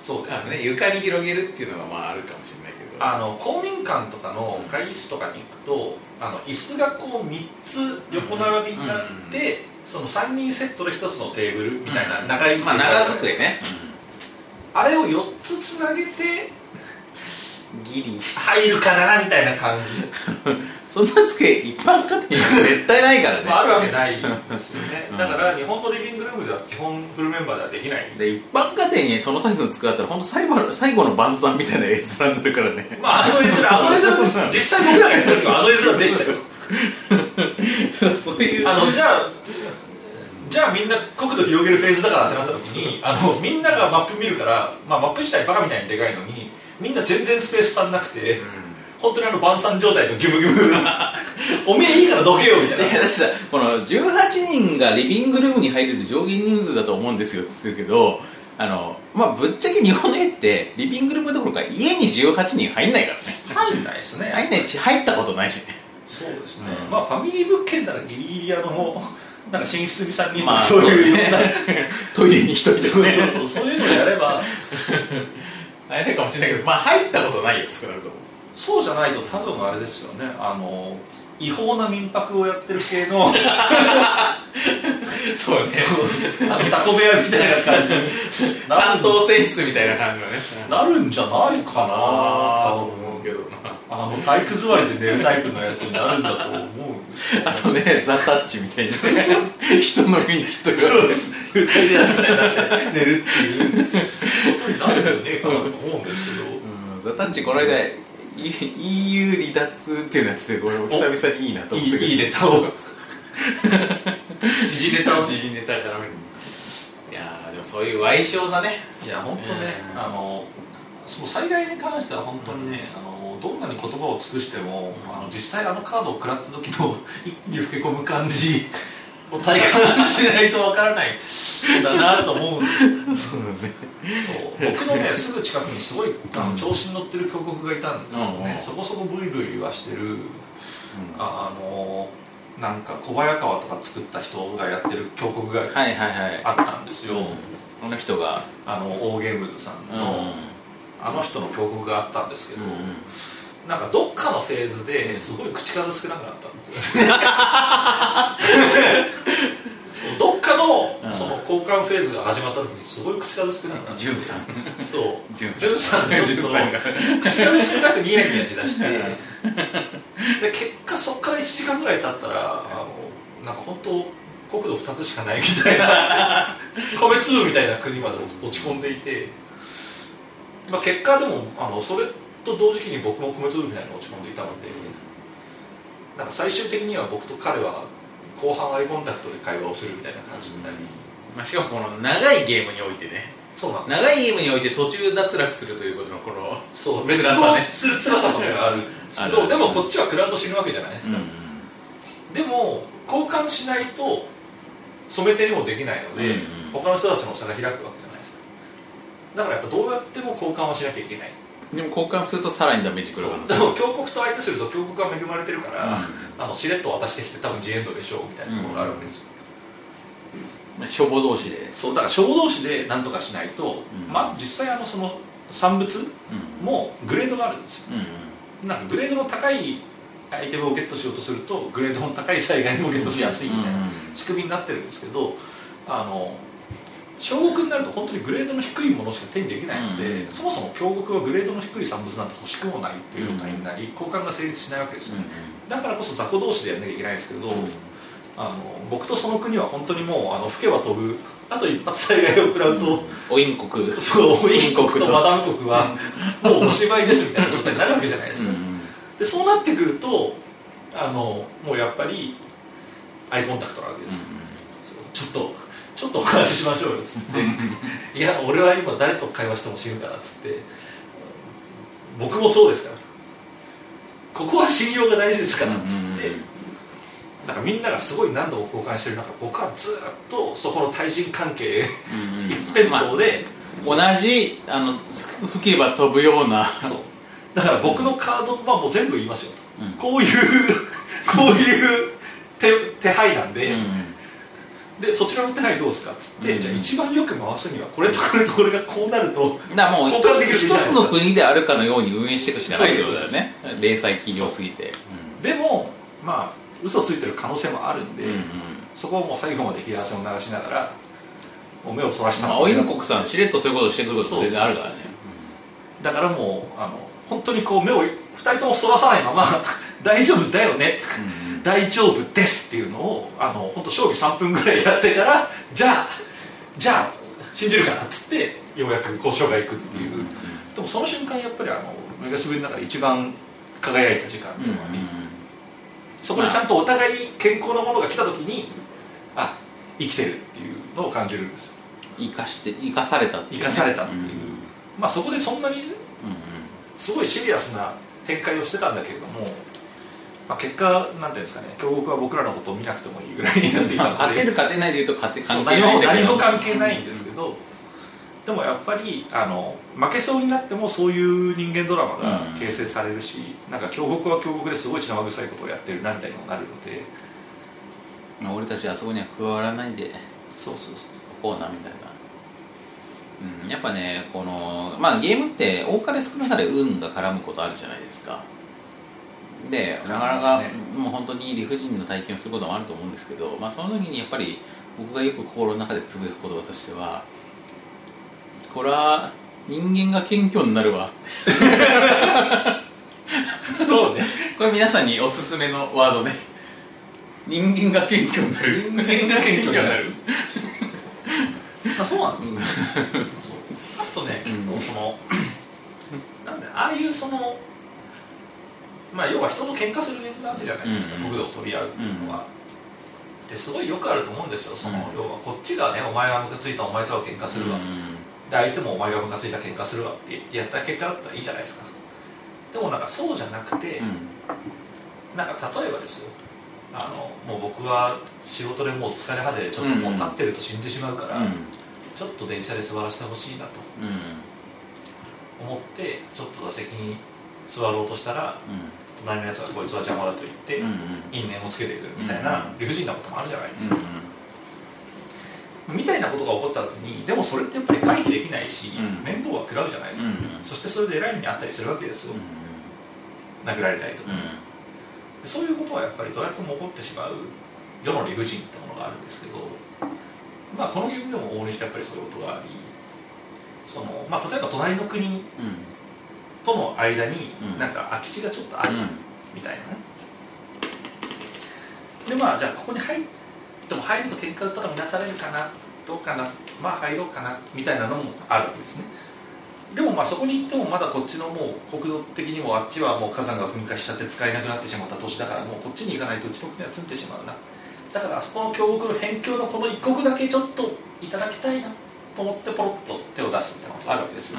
Speaker 3: そうです
Speaker 2: あのね床に広げるっていうのがまああるかもしれないけど。
Speaker 3: あの公民館とかの会議室とかに行くとあの椅子がこう3つ横並びになって、その3人セットで1つのテーブルみたいな長い
Speaker 2: まあ長机ね、
Speaker 3: あれを4つつなげて
Speaker 2: ギリ。
Speaker 3: 入るかなみたいな感じ、
Speaker 2: そんな机一般家庭には絶対ないからね、
Speaker 3: まあ、あるわけないですよね。
Speaker 2: うん。
Speaker 3: だから日本のリビングルームでは基本フルメンバーではできない。
Speaker 2: で一般家庭にそのサイズの机あったら本当最後の最後の晩餐みたいな絵面になるからね。
Speaker 3: まああの絵面あの絵面実際僕らがやった時はあの絵面でしたよ
Speaker 2: そういう。
Speaker 3: あのじゃあじゃあみんな国土広げるフェーズだからってなった時にあのみんながマップ見るから、まあ、マップ自体バカみたいにでかいのにみんな全然スペース足んなくて本当にあの晩餐状態のギブギブ おめえいいからどけよみたいな。
Speaker 2: いやだってさこの18人がリビングルームに入れる上限人数だと思うんですよって言ってるけどあのまあぶっちゃけ日本の家ってリビングルームどころか家に18人入んないからね。
Speaker 3: 入んないですね。
Speaker 2: 入んないし入ったことないしね
Speaker 3: そうですね、
Speaker 2: うん。
Speaker 3: まあファミリー物件ならギリギリあの なんか寝室に3人とそういういろんな、
Speaker 2: トイレに一人と
Speaker 3: そう
Speaker 2: かね。
Speaker 3: そうそうそう。いうのをやれば。
Speaker 2: あれかもしれないけどまあ入ったことないよ少なくとも。
Speaker 3: そうじゃないと多分あれですよね。あの違法な民泊をやってる系の。
Speaker 2: そうね。
Speaker 3: そう。あのタコ部屋みたいな感じ。
Speaker 2: 三等船室みたいな感じはね。
Speaker 3: なるんじゃないかな多分
Speaker 2: 思うけどな。
Speaker 3: あの体育座りで寝るタイプのやつになるんだと思うんですよ。
Speaker 2: あとねザ・タッチみたいにね人の上に人が。
Speaker 3: そうです。二人でやつみたいになって寝るっていうことになるんじゃねえかなと思うんですけど。
Speaker 2: うんザ・タッチこの間 E- EU 離脱っていうのやっててこれ久々にいいなと思ったけど。
Speaker 3: いいネタを。時事ネタを。
Speaker 2: 時事ネタ絡めるいやーでもそういう歪小さね。
Speaker 3: いや本当ね、
Speaker 2: うん
Speaker 3: あのその災害に関しては本当にね、あのどんなに言葉を尽くしても、あの実際あのカードを食らった時の 一気に老け込む感じ を体感しないとわからない。んだなと思うんですよ
Speaker 2: そうだね。
Speaker 3: そう。僕のねすぐ近くにすごいあの調子に乗ってる峡谷がいたんですよね、
Speaker 2: うん。
Speaker 3: そこそこブイブイはしてるああのなんか小早川とか作った人がやってる峡谷が
Speaker 2: はいはいはい。
Speaker 3: あったんですよ、
Speaker 2: この人が
Speaker 3: あのオーゲームズさん
Speaker 2: うん。
Speaker 3: の、あの人の峡谷があったんですけど、
Speaker 2: うん
Speaker 3: なんかどっかのフェーズですごい口数少なくなったんですよ。どっかの
Speaker 2: うん。
Speaker 3: その交換フェーズが始まった時にすごい口数少なくなった
Speaker 2: ジュンさん。
Speaker 3: そう。
Speaker 2: ジュンさん。
Speaker 3: がちょっと口数少なくニヤニヤしだして。で結果そこから1時間ぐらい経ったらあのなんか本当国土2つしかないみたいな 米粒みたいな国まで落ち込んでいて、まあ、結果でもあのそれと同時期に僕も米粒みたいに落ち込んでいたのでなんか最終的には僕と彼は後半アイコンタクトで会話をするみたいな感じみたいに、
Speaker 2: まあ、しかもこの長いゲームにおいてね。
Speaker 3: そうなんです。
Speaker 2: 長いゲームにおいて途中脱落するということのこの
Speaker 3: そう
Speaker 2: 辛さね。
Speaker 3: 滅亡する辛さとかがある
Speaker 2: あ
Speaker 3: でもこっちは食らうと死ぬわけじゃないですか、
Speaker 2: うん。
Speaker 3: でも交換しないと染め手にもできないので、
Speaker 2: うんうん。
Speaker 3: 他の人たちの差が開くわけじゃないですかだからやっぱどうやっても交換はしなきゃいけない。
Speaker 2: でも交換するとさらにダメージ食らう
Speaker 3: でも峡谷と相手すると峡谷は恵まれてるから、
Speaker 2: う
Speaker 3: あのしれっと渡してきて多分ジエンドでしょうみたいなところがあるわけですよ、
Speaker 2: 消防同士で。
Speaker 3: そう。だから消防同士で何とかしないと、
Speaker 2: うん。
Speaker 3: まあ実際あのその産物
Speaker 2: うん。
Speaker 3: もグレードがあるんですよ。
Speaker 2: うん
Speaker 3: なんかグレードの高いアイテムをゲットしようとするとグレードの高い災害もゲットしやすいみたいな仕組みになってるんですけどあの小国になると本当にグレードの低いものしか手にできないので、
Speaker 2: うん。
Speaker 3: そもそも強国はグレードの低い産物なんて欲しくもないっていう状態になり、交換が成立しないわけですよ、だからこそ雑魚同士でやんなきゃいけないんですけど、あの僕とその国は本当にもうあの吹けば飛ぶあと一発災害を食らうと、
Speaker 2: おイン国
Speaker 3: そうウィン国
Speaker 2: 国と
Speaker 3: と。マダム国はもうおしまいですみたいな状態になるわけじゃないですか、
Speaker 2: うん
Speaker 3: でそうなってくるとあのもうやっぱりアイコンタクトなわけですうちょっとちょっとお話ししましょうよっつって。いや俺は今誰と会話しても死ぬからっつって。僕もそうですから。ここは信用が大事ですからっつって、なんかみんながすごい何度も交換してる中僕はずっとそこの対人関係一辺
Speaker 2: まあ
Speaker 3: 倒で、
Speaker 2: 同じあの吹けば飛ぶような。
Speaker 3: そう。だから僕のカードはもう全部言いますよと、
Speaker 2: うん。
Speaker 3: こういうこういう手手配なんで、
Speaker 2: うん
Speaker 3: でそちらの手配どうですかっつって、
Speaker 2: うん。
Speaker 3: じゃあ一番よく回すにはこれとこれとこれがこうなると
Speaker 2: だもう一つ一つの国であるかのように運営していくしかないってことだよね零細企業すぎて。
Speaker 3: でもまあ嘘ついてる可能性もあるんで、
Speaker 2: うんうん。
Speaker 3: そこをもう最後まで冷や汗を流しながらもう目をそらした
Speaker 2: まあ、
Speaker 3: の
Speaker 2: おイン国さんしれっとそういうことしてくること全然あるからね。
Speaker 3: だからもうあの本当にこう目を2人ともそらさないまま 大丈夫だよね大丈夫ですっていうのをあの本当将棋3分ぐらいやってからじゃあじゃあ信じるかなっつってようやく交渉がいくっていう、でもその瞬間やっぱりあのメガシブの中で一番輝いた時間
Speaker 2: うんうん
Speaker 3: でもあり、そこにちゃんとお互い健康なものが来た時にあ生きてるっていうのを感じるんですよ。
Speaker 2: 生かして生かされたっていうね。
Speaker 3: 生かされたっていう、
Speaker 2: うん
Speaker 3: まあそこでそんなに
Speaker 2: うん。
Speaker 3: すごいシリアスな展開をしてたんだけれども、まあ、結果なんていうんですかね強国は僕らのことを見なくてもいいぐらいになってい
Speaker 2: まあ、
Speaker 3: たので。
Speaker 2: 勝てる勝てないでいうと勝て関係ない
Speaker 3: 何も関係ないんですけど、でもやっぱりあの負けそうになってもそういう人間ドラマが
Speaker 2: うん。
Speaker 3: 形成されるし、なんか強国は強国ですごい血生臭いことをやってるなみたいにもなるので。
Speaker 2: まあ俺たちあそこには加わらないで。
Speaker 3: そうそうそう。
Speaker 2: こうなみたいな、うん、やっぱねこのまあゲームって多かれ少なかれ運が絡むことあるじゃないですかでなかなか、もう本当に理不尽な体験をすることもあると思うんですけど、まあ、その時にやっぱり僕がよく心の中でつぶやく言葉としてはこれは人間が謙虚になるわ。
Speaker 3: そうね。
Speaker 2: これ皆さんにおすすめのワードね。人間が謙虚になる。
Speaker 3: 人間が謙虚になる。あそうなんですね、あとね結構その、なんでああいうそのまあ要は人と喧嘩するなわけじゃないですか、国土を取り合うっていうのは、ですごいよくあると思うんですよその、要はこっちがねお前はムカついたお前とは喧嘩するわ、
Speaker 2: うん
Speaker 3: で相手もお前がムカついた喧嘩するわって言ってやった結果だったらいいじゃないですか。でもなんかそうじゃなくて、
Speaker 2: うん。
Speaker 3: なんか例えばですよ。あのもう僕は仕事でもう疲れ果てでちょっともう立ってると死んでしまうから、
Speaker 2: うん。
Speaker 3: ちょっと電車で座らせてほしいなと
Speaker 2: うん。
Speaker 3: 思ってちょっと座席に座ろうとしたら隣のやつがこいつは邪魔だと言って、
Speaker 2: うんうん。
Speaker 3: 因縁をつけてくるみたいな
Speaker 2: うん
Speaker 3: 理不尽なこともあるじゃないです
Speaker 2: う
Speaker 3: か、みたいなことが起こった時にでもそれってやっぱり回避できないし、
Speaker 2: うん。
Speaker 3: 面倒は食らうじゃないですか、
Speaker 2: ん
Speaker 3: そしてそれで偉い目にあったりするわけですよ、殴られたりとか、そういうことはやっぱりどうやっても起こってしまう世の理不尽ってものがあるんですけど、まあ、このゲームでも往々にしてやっぱりそういうことがありその、まあ、例えば隣の国との間に
Speaker 2: うん。
Speaker 3: なんか空き地がちょっとある
Speaker 2: うん。
Speaker 3: みたいなね、でまあじゃあここに入っても入ると喧嘩とか見なされるかなどうかなまあ入ろうかなみたいなのもあるわけですね。でもまあそこに行ってもまだこっちのもう国土的にもあっちはもう火山が噴火しちゃって使えなくなってしまった土地だからもうこっちに行かないとうちの国は積んでしまうな。だからあそこの峡谷の辺境のこの一国だけちょっといただきたいなと思ってポロッと手を出すみたいなことがあるわけですよ、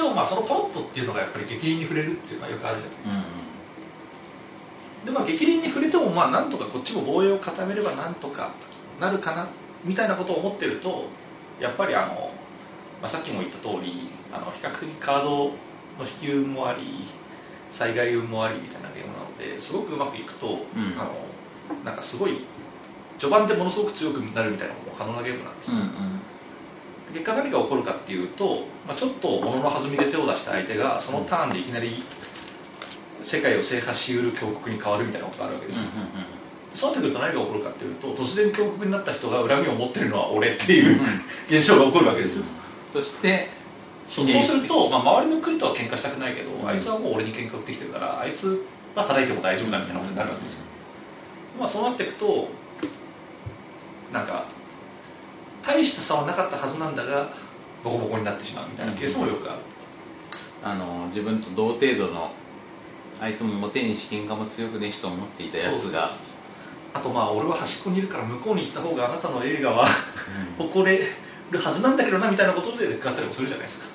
Speaker 3: でもまあそのポロッとっていうのがやっぱり激鱗に触れるっていうのはよくあるじゃないですか。でまあ激鱗に触れてもまあなんとかこっちも防衛を固めればなんとかなるかなみたいなことを思ってるとやっぱりあの、まあ、さっきも言った通りあの比較的カードの引き運もあり災害運もありみたいなゲームなのですごくうまくいくと、
Speaker 2: うん。
Speaker 3: あのなんかすごい序盤でものすごく強くなるみたいなことも可能なゲームなんですよ、結果何が起こるかっていうと、まあ、ちょっと物の弾みで手を出した相手がそのターンでいきなり世界を制覇しうる強国に変わるみたいなことがあるわけですよ、そうなってくると何が起こるかっていうと突然強国になった人が恨みを持ってるのは俺っていう現象が起こるわけですよ。
Speaker 2: そして
Speaker 3: そうすると、まあ、周りの国とは喧嘩したくないけど、あいつはもう俺に喧嘩売ってきてるからあいつは叩いても大丈夫だみたいなことになるわけですよ、まあ、そうなっていくとなんか大した差はなかったはずなんだがボコボコになってしまうみたいなケースもよくある、
Speaker 2: あの自分と同程度のあいつもモテにし喧嘩も強くねえしと思っていたやつが。
Speaker 3: あとまあ俺は端っこにいるから向こうに行った方があなたの映画は誇れるはずなんだけどなみたいなことで食らったりもするじゃないですか、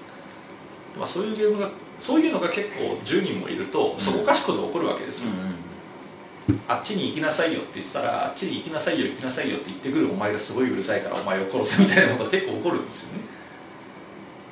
Speaker 3: まあ、そういうゲームがそういうのが結構10人もいるとそこかしこで起こるわけですよ、あっちに行きなさいよって言ってたらあっちに行きなさいよ行きなさいよって言ってくるお前がすごいうるさいからお前を殺せみたいなことが結構起こるんですよね。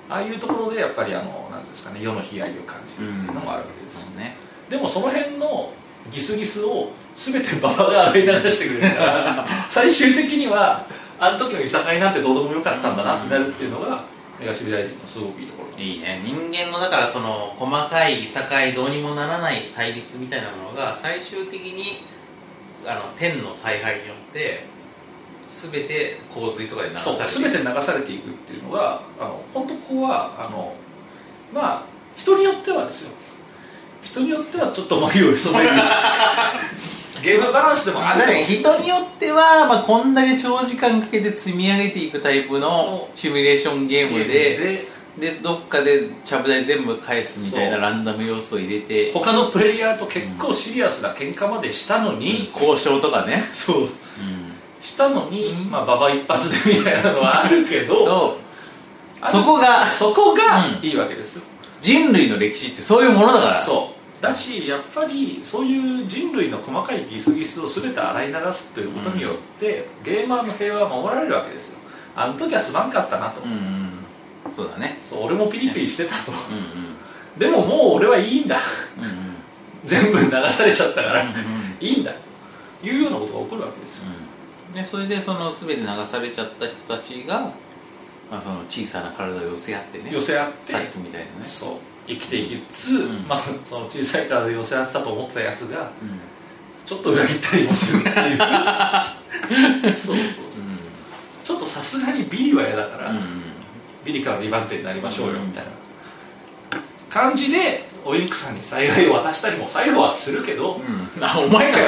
Speaker 3: ああいうところでやっぱりあのなんていうんですかね世の悲哀を感じるっていうのもあるわけですよ、
Speaker 2: そうね
Speaker 3: でもその辺のギスギスを全て馬場が洗い流してくれるから最終的にはあの時のいさかいなんてどうでもよかったんだなってなるっていうのがメガシビ大臣のすごくいいところ
Speaker 2: いいね。人間のだからその細かいいさかいどうにもならない対立みたいなものが最終的にあの天の采配によって全て洪水とかで流されて
Speaker 3: 全て流されていくっていうのがあの本当ここはあのまあ人によってはですよ。人によってはちょっと眉を染める ゲームバランスでもあ
Speaker 2: あ
Speaker 3: る
Speaker 2: 人によっては、まあ、こんだけ長時間かけて積み上げていくタイプのシミュレーションゲームでで。どっかでちゃぶ台全部返すみたいなランダム要素を入れて。
Speaker 3: 他のプレイヤーと結構シリアスな喧嘩までしたのに、
Speaker 2: 交渉とかね、
Speaker 3: そう。したのに、まあ馬場一発でみたいなのはあるけど
Speaker 2: そこが
Speaker 3: そこが
Speaker 2: うん。
Speaker 3: いいわけですよ、
Speaker 2: 人類の歴史ってそういうものだから。
Speaker 3: そうだしやっぱりそういう人類の細かいギスギスを全て洗い流すということによって、ゲーマーの平和は守られるわけですよ。あの時はすまんかったなと、
Speaker 2: うん。うんそうだね。
Speaker 3: そう俺もピリピリしてたと。
Speaker 2: うん
Speaker 3: でももう俺はいいんだ。
Speaker 2: うんうん。
Speaker 3: 全部流されちゃったから、
Speaker 2: うんうん。
Speaker 3: いいんだ。いうようなことが起こるわけですよ、
Speaker 2: うん、でそれでその全て流されちゃった人たちが、まあ、その小さな体を寄せ合ってね。
Speaker 3: 寄せ合って。
Speaker 2: さっきみたいなね。
Speaker 3: そう生きていきつつ、
Speaker 2: うん。
Speaker 3: まあ、その小さい体で寄せ合ってたと思ってたやつが
Speaker 2: うん。
Speaker 3: ちょっと裏切ったりもするっていう。そうそうそうちょっとさすがにビリは嫌だから、
Speaker 2: うん
Speaker 3: ビリから2番手になりましょうよみたいな。感じでオインクさんに災害を渡したりも最後はするけど、
Speaker 2: うん。あお前か。よ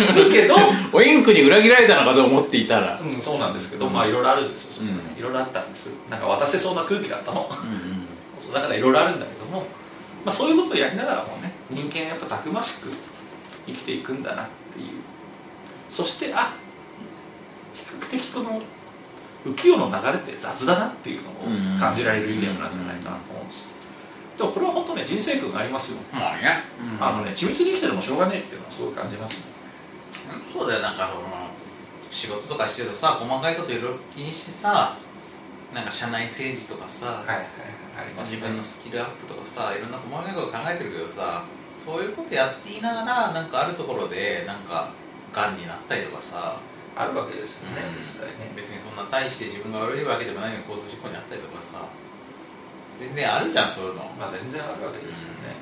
Speaker 3: するけど、
Speaker 2: おインクに裏切られたのかと思っていたら。
Speaker 3: うん、そうなんですけど、
Speaker 2: うん。
Speaker 3: まあいろいろあるんですよいろいろあったんです。なんか渡せそうな空気だったの。
Speaker 2: うんうん
Speaker 3: だからいろいろあるんだけども、まあ、そういうことをやりながらもね人間やっぱたくましく生きていくんだなっていう。そしてあ比較的この浮世の流れって雑だなっていうのを感じられるゲームなんじゃないかなと思うんですよ。でもこれは本当ね人生訓がありますよ、
Speaker 2: まあね、
Speaker 3: あのね緻密に生きてるのもしょうがねえっていうのはすごい感じますね
Speaker 2: そうだよ。なんかその仕事とかしてるとさ細かいこといろいろ気にしてさなんか社内政治とかさ、
Speaker 3: はいはいりま
Speaker 2: 自分のスキルアップとかさいろんな細かいこと考えてるけどさそういうことやっていながらなんかあるところでなんかがんになったりとかさ、
Speaker 3: あるわけですよね、
Speaker 2: うん。
Speaker 3: 実際ね。
Speaker 2: 別にそんな大して自分が悪いわけでもないのに交通事故にあったりとかさ全然あるじゃんそういうの。
Speaker 3: まあ全然あるわけですよね、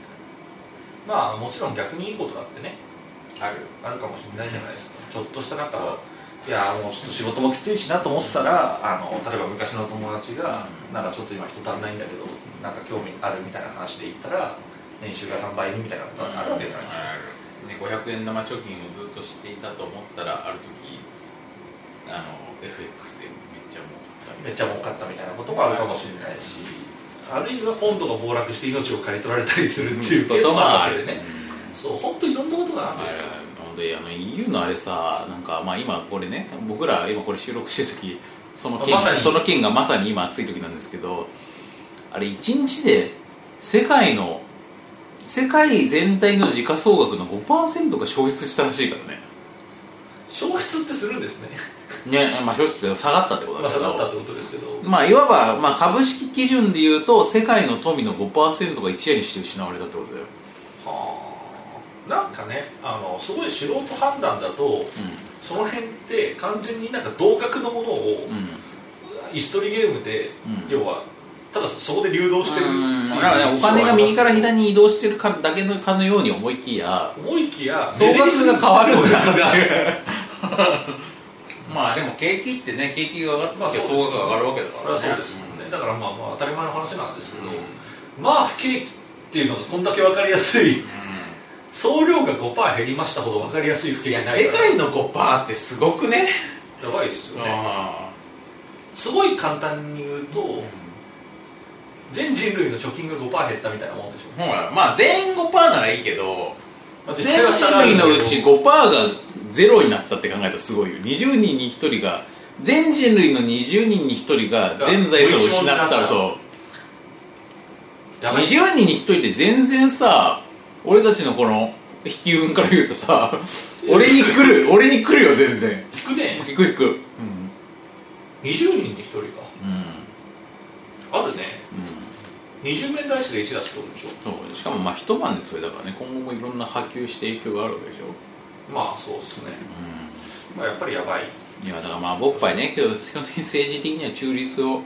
Speaker 3: まあもちろん逆にいいことだってね。
Speaker 2: ある。
Speaker 3: あるかもしれないじゃないですか。ちょっとしたなんかいやもうちょっと仕事もきついしなと思ってたらあの例えば昔の友達がなんかちょっと今人足んないんだけどなんか興味あるみたいな話で言ったら年収が3倍にみたいなことがあるわけじゃないですか、
Speaker 2: ね、500円玉貯金をずっとしていたと思ったらある時あの FX でめっちゃ儲かった
Speaker 3: めっちゃ儲かったみたいなこともあるかもしれないしあるいはポンドが暴落して命を刈り取られたりするっていうケースもあるわけでね。そう本当いろんなことがあるんですよ
Speaker 2: ほんであの EU のあれさなんかまあ今これね僕ら今これ収録してる時その件
Speaker 3: ま
Speaker 2: その件がまさに今熱い時なんですけどあれ1日で世界の世界全体の時価総額の5%が消失したらしいからね。
Speaker 3: 消失ってするんですね。
Speaker 2: ねまあ消失って下がったってこと
Speaker 3: まあ
Speaker 2: だけど。
Speaker 3: 下がったってことですけど。
Speaker 2: まあいわば、まあ、株式基準でいうと世界の富の5%が一夜にして失われたってことだよ、
Speaker 3: はあなんかねあのすごい素人判断だとその辺って完全になんか同格のものを
Speaker 2: うん。うん
Speaker 3: 椅子取りゲームで、
Speaker 2: うん。
Speaker 3: 要はただそこで流動してる
Speaker 2: お金が右から左に移動してるかだけのかのように思いきや
Speaker 3: 思いきや
Speaker 2: 総額が変わるんだまあでも景気ってね景気が上がって
Speaker 3: まあ
Speaker 2: 総額が上がるわけだ
Speaker 3: そ
Speaker 2: からね。
Speaker 3: そうですもんね。だからまあまあ当たり前の話なんですけど、
Speaker 2: うん。
Speaker 3: まあ不景気っていうのがこんだけ分かりやすい総量が5%減りましたほど分かりやすい不景気ない
Speaker 2: 世界の5%ってすごくね。
Speaker 3: やばいですよね。
Speaker 2: あ
Speaker 3: すごい簡単に言うと、全人類の貯金が5%減ったみたいなもんでしょ。
Speaker 2: まあ全員5%ならいいけど全人類のうち5%がゼロになったって考えたらすごいよ。20人に1人が全人類の20人に1人が全財産を失ったらそう。
Speaker 3: やばい
Speaker 2: 20人に1人って全然さ俺たちのこの引き運から言うとさ俺に来る俺に来るよ全然。
Speaker 3: 引くね。
Speaker 2: 引く引く。うん。
Speaker 3: 20人に1人か。
Speaker 2: うん。
Speaker 3: あるね。20面台数で1出すってことでしょ。
Speaker 2: そう。しかもまあ一晩でそれだからね今後もいろんな波及して影響があるわけでしょ。
Speaker 3: まあそうっすね、
Speaker 2: う
Speaker 3: まあ、やっぱりやばい。
Speaker 2: んいやだからまあボッパイね基本的に政治的には中立を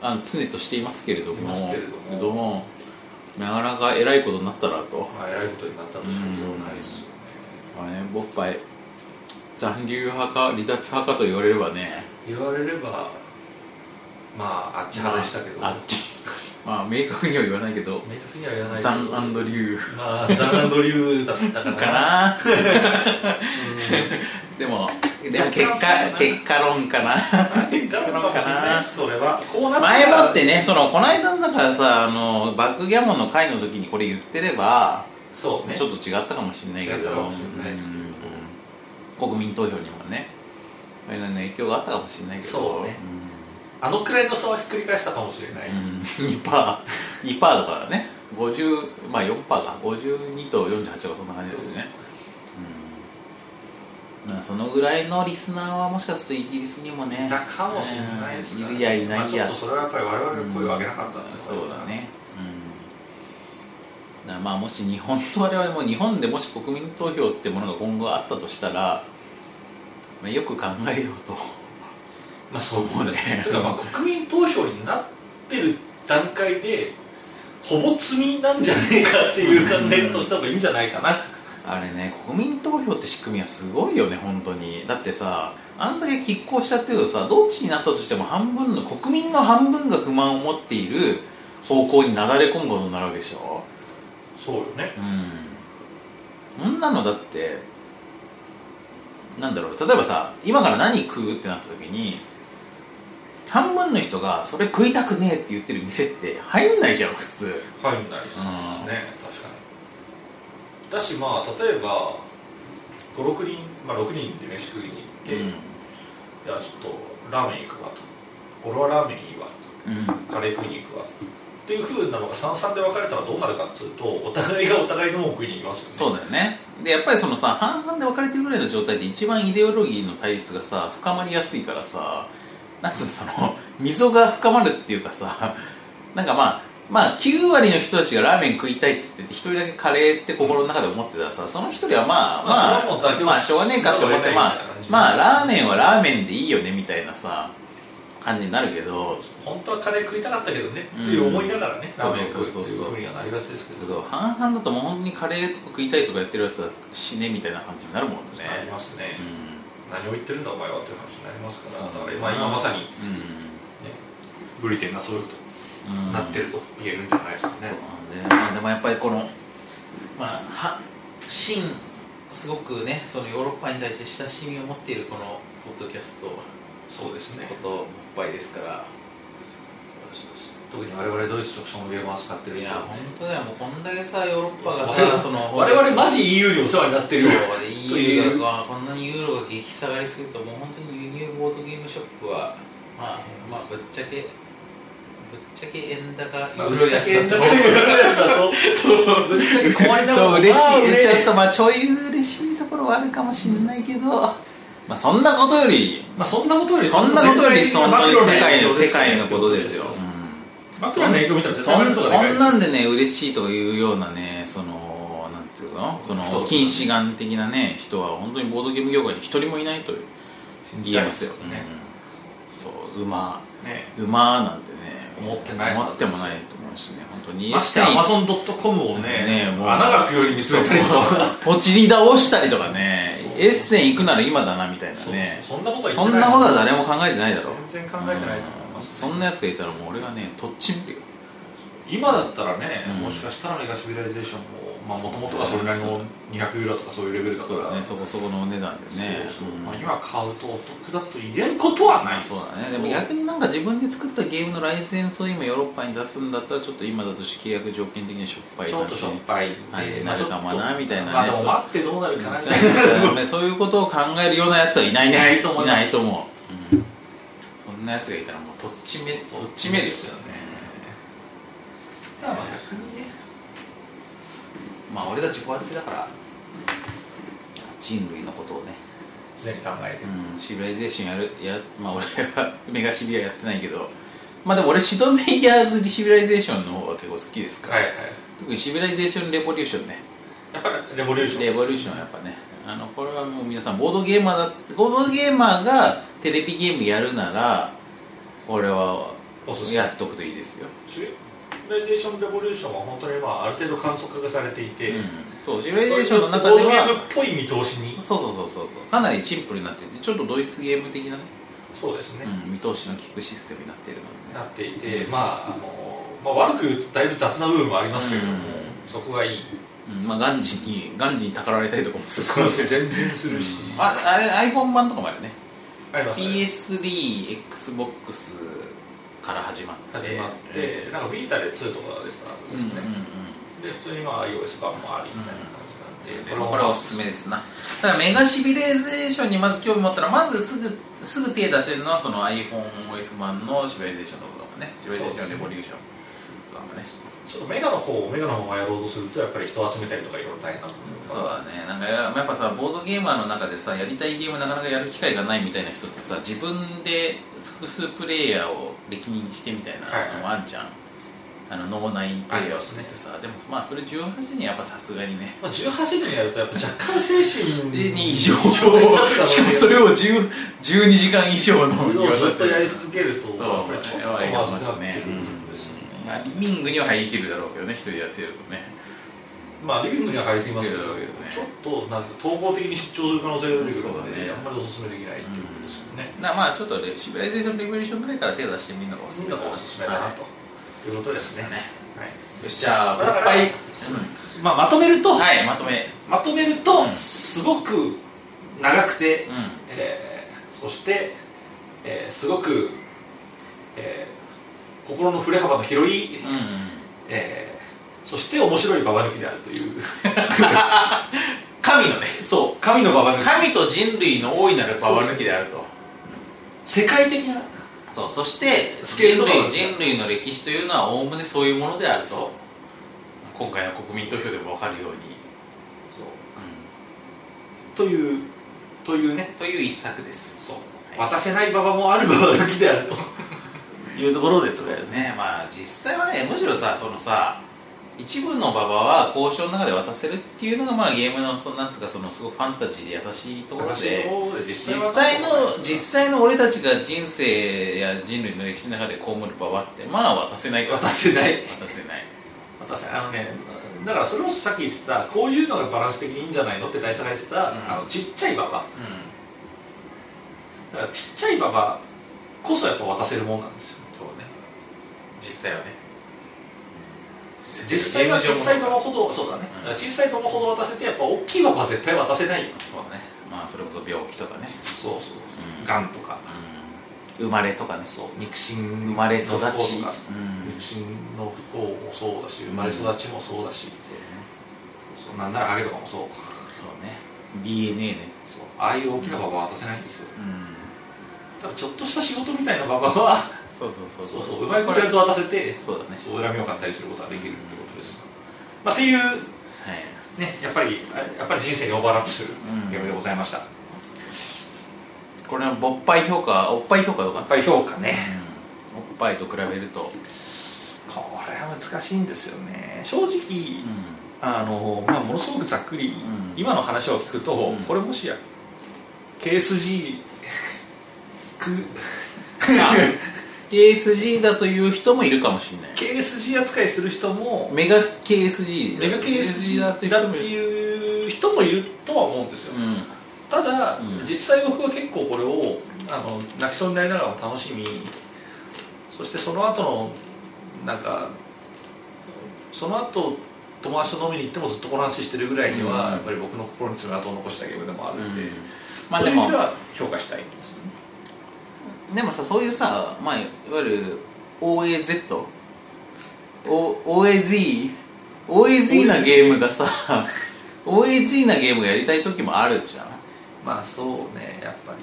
Speaker 2: あの常としていますけれども。
Speaker 3: いますけれども。
Speaker 2: どもなかなか偉いことになったなと。
Speaker 3: まあ偉いことになったとしか言いようないですよね。
Speaker 2: まあねボッパイ残留派か離脱派かと言われればね。
Speaker 3: 言われればまああっち派でしたけど、
Speaker 2: まああっち。まあ明確には言わないけど。
Speaker 3: 明確には言わない
Speaker 2: ザンアンドリュー
Speaker 3: まあザンアンドリューだったかな。
Speaker 2: かな。
Speaker 3: う
Speaker 2: でも結果結果論かな。
Speaker 3: ん 結果論かな。
Speaker 2: 前もってねそのこの間のだからさあのバックギャモンの回の時にこれ言ってれば
Speaker 3: そうね。
Speaker 2: ちょっと違ったかもしれないけど。うん。国民投票にもね。それの影響があったかもしれないけど。
Speaker 3: そうね。あのくらいの差はひっくり返したかもしれない、
Speaker 2: うん、うん、2%パー2%だからね。50まあ4%か。52と48とかそんな感じだよね。うんまあそのぐらいのリスナーはもしかするとイギリスにもね
Speaker 3: いたかもしれないですから
Speaker 2: いるやいないや。
Speaker 3: まあちょっとそれはやっぱり我々が声を上げなかったんです
Speaker 2: そうだね。だからまあもし日本と我々も日本でもし国民投票ってものが今後あったとしたら、まあ、よく考えようと。
Speaker 3: まあそう
Speaker 2: 思うね
Speaker 3: というかまあ国民投票になってる段階でほぼ罪なんじゃねえかっていう考え方をした方がいいんじゃないかな
Speaker 2: あれね国民投票って仕組みはすごいよね本当に。だってさあんだけ拮抗しちゃってるとさどっちになったとしても半分の国民の半分が不満を持っている方向になだれ込むことになるわけでしょ？
Speaker 3: そうよね。
Speaker 2: うん。そんなのだってなんだろう。例えばさ今から何食うってなった時に半分の人がそれ食いたくねえって言ってる店って入んないじゃん普通。
Speaker 3: 入んないです
Speaker 2: うん。
Speaker 3: ね確かにだしまあ例えば56人、まあ、6人で飯食いに行って、
Speaker 2: うん。
Speaker 3: いやちょっとラーメン行くわと。俺はラーメンいいわ
Speaker 2: うん。
Speaker 3: とカレー食いに行くわっていうふうなのが三々で分かれたらどうなるかっつうとお互いがお互いのもん食いに行きますよね。
Speaker 2: そうだよね。でやっぱりそのさ半々で分かれてるぐらいの状態で一番イデオロギーの対立がさ深まりやすいからさなんつうのその溝が深まるっていうかさなんかまあまあ9割の人たちがラーメン食いたいっつってて1人だけカレーって心の中で思ってたらさその1人はまあ
Speaker 3: まあ
Speaker 2: まあまあしょうがねえかって思ってまあまあラーメンはラーメンでいいよねみたいなさ感じになるけど。
Speaker 3: 本当はカレー食いたかったけどね、っていう思いながらね
Speaker 2: うん。
Speaker 3: ラーメン食うっていうふうにはなりがちですけど。
Speaker 2: 半々だともう本当にカレーとか食いたいとかやってるやつは死ねみたいな感じになるもんね。
Speaker 3: ありますね、
Speaker 2: うん。
Speaker 3: 何を言ってるんだお前はっていう話になりますからだから今今まさに、ね、
Speaker 2: うん。
Speaker 3: ブリテンがそういうと
Speaker 2: うん
Speaker 3: なってると言えるんじゃないですかね、
Speaker 2: そうなんで,、まあ、でもやっぱりこのまあは真すごくねそのヨーロッパに対して親しみを持っているこのポッドキャスト。
Speaker 3: そうですね。
Speaker 2: こともっぱいですから。
Speaker 3: 特に我々ドイツ直送のゲームを扱ってる
Speaker 2: いや本当だよ。もうこんだけさヨーロッパがさその
Speaker 3: 我々マジ EU にお世話になってるよ。とい
Speaker 2: EU
Speaker 3: う
Speaker 2: がこんなにユーロが激下がりすぎるともう本当に輸入ボードゲームショップはまあまあぶっちゃけぶっちゃけ円高
Speaker 3: まあ
Speaker 2: ユーロ安
Speaker 3: ぶっちゃけ
Speaker 2: だと。
Speaker 3: ぶっちゃけ困りながら
Speaker 2: と 嬉し
Speaker 3: まあ
Speaker 2: い、
Speaker 3: ね
Speaker 2: ちょっとまあちょい。嬉しいところはあるかもしれないけど、まあそんなことより
Speaker 3: まあそんなことより
Speaker 2: そんなことより本当に世界の世界のことですよ、
Speaker 3: マクロの影響見たら絶
Speaker 2: そ
Speaker 3: 対あ
Speaker 2: そ
Speaker 3: そうだね
Speaker 2: んなんでね嬉しいとかいうようなねそのなんていうの？その近視眼的なね人は本当にボードゲーム業界に一人もいないと言えますよ、
Speaker 3: ね。
Speaker 2: うん。そう馬。
Speaker 3: ね。
Speaker 2: 馬なんてね
Speaker 3: 思ってない
Speaker 2: 思ってもないと思うしね。本当に。
Speaker 3: ましてアマゾンドットコムをね
Speaker 2: ねもう。
Speaker 3: 穴が開くように見つめたりとか。
Speaker 2: ポチり倒したりとかね。エッセン行くなら今だなみたいなね。
Speaker 3: そんなことは言
Speaker 2: そん
Speaker 3: な
Speaker 2: ことは誰も考えてないだろ
Speaker 3: 全然考えてないと思います。
Speaker 2: そんなやつがいたらもう俺がねとっちめるよ。
Speaker 3: 今だったらね、
Speaker 2: うん。
Speaker 3: もしかしたらメガシビライゼーションもまあもともとがそれなりの200ユーロとかそういうレベルだから。
Speaker 2: だねそこそこのお値段でね。
Speaker 3: そうそう。
Speaker 2: うん。
Speaker 3: まあ、今買うとお得だと言えることはない。
Speaker 2: そうだね。でも逆になんか自分で作ったゲームのライセンスを今ヨーロッパに出すんだったらちょっと今だと契約条件的にしょっぱい
Speaker 3: ちょっとしょっぱい。
Speaker 2: はい。
Speaker 3: で
Speaker 2: なるかもなみたいなね。
Speaker 3: まあでも待ってどうなるかなみたいな。
Speaker 2: そう。いうことを考えるようなやつはいないね。
Speaker 3: いないと思います。
Speaker 2: ないと思う、うん、そんなやつがいたらもうとっちめとっちめ
Speaker 3: ですよね。だからまあ逆にね
Speaker 2: まあ俺たちこうやってだから人類のことをね、
Speaker 3: 常に考えてる、
Speaker 2: うん、シビライゼーションやるやまあ俺はメガシビはやってないけど。まあでも俺シドマイヤーズシビライゼーションの方が結構好きですから、
Speaker 3: はいはい。
Speaker 2: 特にシビライゼーションレボリューションね。
Speaker 3: やっぱりレボリューション
Speaker 2: レボリューションはやっぱね。あのこれはもう皆さんボードゲーマーだボードゲーマーがテレビゲームやるならこれはやっとくといいですよ、
Speaker 3: シビライゼーションレボリューションは本当にまあある程度簡素化されていて、
Speaker 2: うん、そうシビライゼーションの中で
Speaker 3: ボードゲームっ
Speaker 2: は
Speaker 3: ぽい見通しに。
Speaker 2: そうそうそうそう。そうかなりシンプルになっていてちょっとドイツゲーム的なね、
Speaker 3: そうですね、
Speaker 2: うん、見通しの利くシステムになっているので、ね、
Speaker 3: なっていて、まああのまあ、悪く言うとだいぶ雑な部分もありますけれども、
Speaker 2: うん。
Speaker 3: そこがいい。
Speaker 2: うんまあ、ガンジにガンジにたかられたりとかもする。
Speaker 3: 可能性全然するし、
Speaker 2: ああれ iPhone 版とかもあるね。
Speaker 3: ありますね。
Speaker 2: PS3XBOX から始まって。
Speaker 3: 始まって、なんかビータで2とかでしたんですね、で普通にまあ iOS 版もありみたいな感じなんで、
Speaker 2: これはおすすめですな。だからメガシビライゼーションにまず興味持ったらまずすぐすぐ手出せるのはその iPhoneOS 版のシビライゼーションとかもね。シビライゼーションレボリューションとかもね
Speaker 3: ちょっとメガの方をメガのままやろうとするとやっぱり人を集めたりとかいろいろ大変な部分
Speaker 2: そうだね。なんかややっぱさボードゲーマーの中でさやりたいゲームなかなかやる機会がないみたいな人ってさ自分で複数プレイヤーを歴任してみたいなのもあるじゃん、あの脳内プレイヤーを作ってさ、でもまあそれ18時にやっぱさすがにね。
Speaker 3: まあ、18時にやるとやっぱ若干精神
Speaker 2: でに異常。しかもそれを10 12時間以上の
Speaker 3: をずっとやり続けるとやっぱりちょっとまずくなってる。ん。ですよね、
Speaker 2: まあ、リビングには入りきるだろうけどね一人でやってるとね。
Speaker 3: まあリビングには入りますけど、
Speaker 2: 入るけ
Speaker 3: ちょっとなんか統合的に出張する可能性が出てくるので、
Speaker 2: ね。
Speaker 3: あんまりおすすめできないっていうことですよね、
Speaker 2: だからまあちょっとレシビライゼーションレボリューションぐらいから手を出してみるのがおすすめ
Speaker 3: みんながおすすめだな
Speaker 2: はい
Speaker 3: ということですね、
Speaker 2: ね。
Speaker 3: はい。
Speaker 2: よしじゃあいっぱい、
Speaker 3: まあ、まとめると、
Speaker 2: うんはいまとめ。
Speaker 3: まとめると、
Speaker 2: うん。
Speaker 3: すごく長くて、
Speaker 2: う
Speaker 3: えーそして、えーすごく、えー心の振れ幅の広い、
Speaker 2: んうん。
Speaker 3: えーそして面白いババ抜きであるという。
Speaker 2: 神のね。
Speaker 3: そう神のババ抜き。
Speaker 2: 神と人類の大いなるババ抜きであると。
Speaker 3: 世界的な
Speaker 2: そうそして
Speaker 3: スケール
Speaker 2: 人類
Speaker 3: の
Speaker 2: 人類の歴史というのはおおむねそういうものであると。今回の国民投票でも分かるように、
Speaker 3: そう。
Speaker 2: う
Speaker 3: というというね。
Speaker 2: ん、という一作です。
Speaker 3: そう。
Speaker 2: はい。
Speaker 3: 渡せないババもあるババ抜きであるというところでとりあえずね
Speaker 2: ね。まあ実際はねむしろさそのさ一部の馬場は交渉の中で渡せるっていうのがまあゲームのそのなんつうかそのすごくファンタジーで優しいところで実際の実際の俺たちが人生や人類の歴史の中で被る馬場ってまあ渡せない
Speaker 3: 渡せない。
Speaker 2: 渡せない。
Speaker 3: 渡せない。あのねだからそれこそさっき言ってたこういうのがバランス的にいいんじゃないのって大佐が言ってた、
Speaker 2: うん。
Speaker 3: あのちっちゃいババ
Speaker 2: う
Speaker 3: だからちっちゃいババこそやっぱ渡せるもんなんですよ
Speaker 2: 実際はね。
Speaker 3: 実際は小さいババほどそうだね、
Speaker 2: うん。
Speaker 3: 小さいババほど渡せてやっぱ大きいババは絶対渡せないよ
Speaker 2: そうね。まあそれこそ病気とかね。
Speaker 3: そうそう
Speaker 2: う。ん。
Speaker 3: がんとか。
Speaker 2: 生まれとかね。
Speaker 3: そう。肉親
Speaker 2: 生まれ育ち。うん。
Speaker 3: 肉親の不幸もそうだし生まれ育ちもそうだし、そうなんならハゲとかもそう。
Speaker 2: そうね。DNA ね。
Speaker 3: そう。ああいう大きなババは渡せないんですよ。
Speaker 2: うん。
Speaker 3: ただちょっとした仕事みたいなババは
Speaker 2: そうそう
Speaker 3: そう。そうう。まいことやると渡せて
Speaker 2: そうだね。
Speaker 3: そう恨みを買ったりすることができるってことです、まあ、っていう
Speaker 2: はい。
Speaker 3: ねやっぱりあやっぱり人生にオーバーラップする
Speaker 2: うん。
Speaker 3: ゲームでございました、
Speaker 2: これは勃発評価おっぱい評価とか？
Speaker 3: やっぱり評価ね。
Speaker 2: おっぱいと比べると。
Speaker 3: これは難しいんですよね。正直、
Speaker 2: うん。
Speaker 3: あのまあ、ものすごくざっくり、
Speaker 2: ん。
Speaker 3: 今の話を聞くと、
Speaker 2: うん。
Speaker 3: これもしや KSG く
Speaker 2: あ KSG だという人もいるかもしれない。
Speaker 3: KSG 扱いする人も
Speaker 2: メガ KSG
Speaker 3: メガ KSG
Speaker 2: だ
Speaker 3: だって
Speaker 2: という人もいる
Speaker 3: とは思うんですよ、
Speaker 2: うん。
Speaker 3: ただ、
Speaker 2: うん。
Speaker 3: 実際僕は結構これをあの泣きそうになりながらも楽しみ。そしてその後のなんかその後友達と飲みに行ってもずっとこの話してるぐらいには、
Speaker 2: うん。
Speaker 3: やっぱり僕の心に爪痕を残したゲームでもあるんで、
Speaker 2: うん。まあ
Speaker 3: そう
Speaker 2: でも
Speaker 3: いう意味では評価したいんですよね
Speaker 2: でもさそういうさ、まあ、いわゆる OAZ OAZ OAZ なゲームがさ OAZ なゲームがやりたい時もあるじゃん。
Speaker 3: まあそうねやっぱり。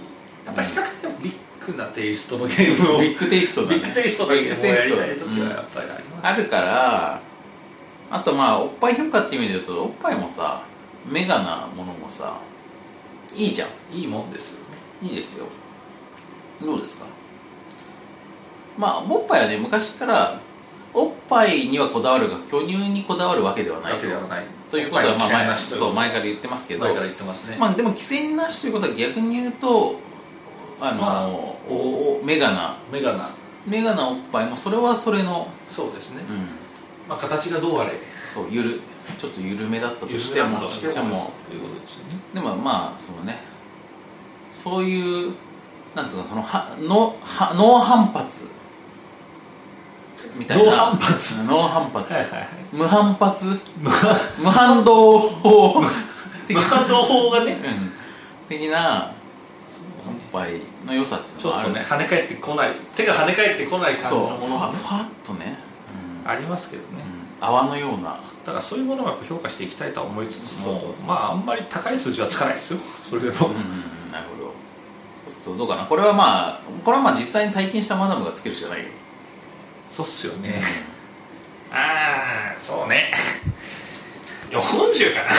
Speaker 3: やっぱり比較的ビッグなテイストのゲームを。
Speaker 2: ビッグテイストだね。
Speaker 3: ビッグテイストのゲームをやりたい時
Speaker 2: うん
Speaker 3: はやっぱりあります、
Speaker 2: あるからあとまあおっぱい評価っていう意味で言うとおっぱいもさメガなものもさいいじゃん。
Speaker 3: いいもんですよね。
Speaker 2: いいですよどうですか？まあおっぱいはね昔からおっぱいにはこだわるが巨乳にこだわるわけではない
Speaker 3: わけではない。
Speaker 2: ということはまあ前そう前から言ってますけど。
Speaker 3: 前から言ってますね、
Speaker 2: まあでも規制なしということは逆に言うとあの、
Speaker 3: まあ
Speaker 2: おおメガな
Speaker 3: メガな
Speaker 2: メガなおっぱい。もそれはそれの、
Speaker 3: そうですね、
Speaker 2: うん、
Speaker 3: まあ、形がどうあれ。
Speaker 2: そうゆるちょっと緩めだったとしても
Speaker 3: としても
Speaker 2: としても。
Speaker 3: ということですよね。
Speaker 2: でもまあそのねそういうなんつうかそのはのは脳反発みたいな。
Speaker 3: 脳反発？
Speaker 2: 脳反発、
Speaker 3: はいはいはい。
Speaker 2: 無反発？無反動法？的
Speaker 3: 無反動法がね。
Speaker 2: うん。的なおっぱいの良さっていう
Speaker 3: ちょっとね跳ね返ってこない。手が跳ね返ってこない感じのものがね。
Speaker 2: ふわっとね、うん。
Speaker 3: ありますけどね、
Speaker 2: うん。泡のような。
Speaker 3: だからそういうものもやっぱ評価していきたいとは思いつつもまああんまり高い数字はつかないですよ。それでも、
Speaker 2: うんうんそうどうかな。これはまあこれはまあ実際に体験したマダムがつけるしかないよ。
Speaker 3: そうっすよね。ああそうね。40かな。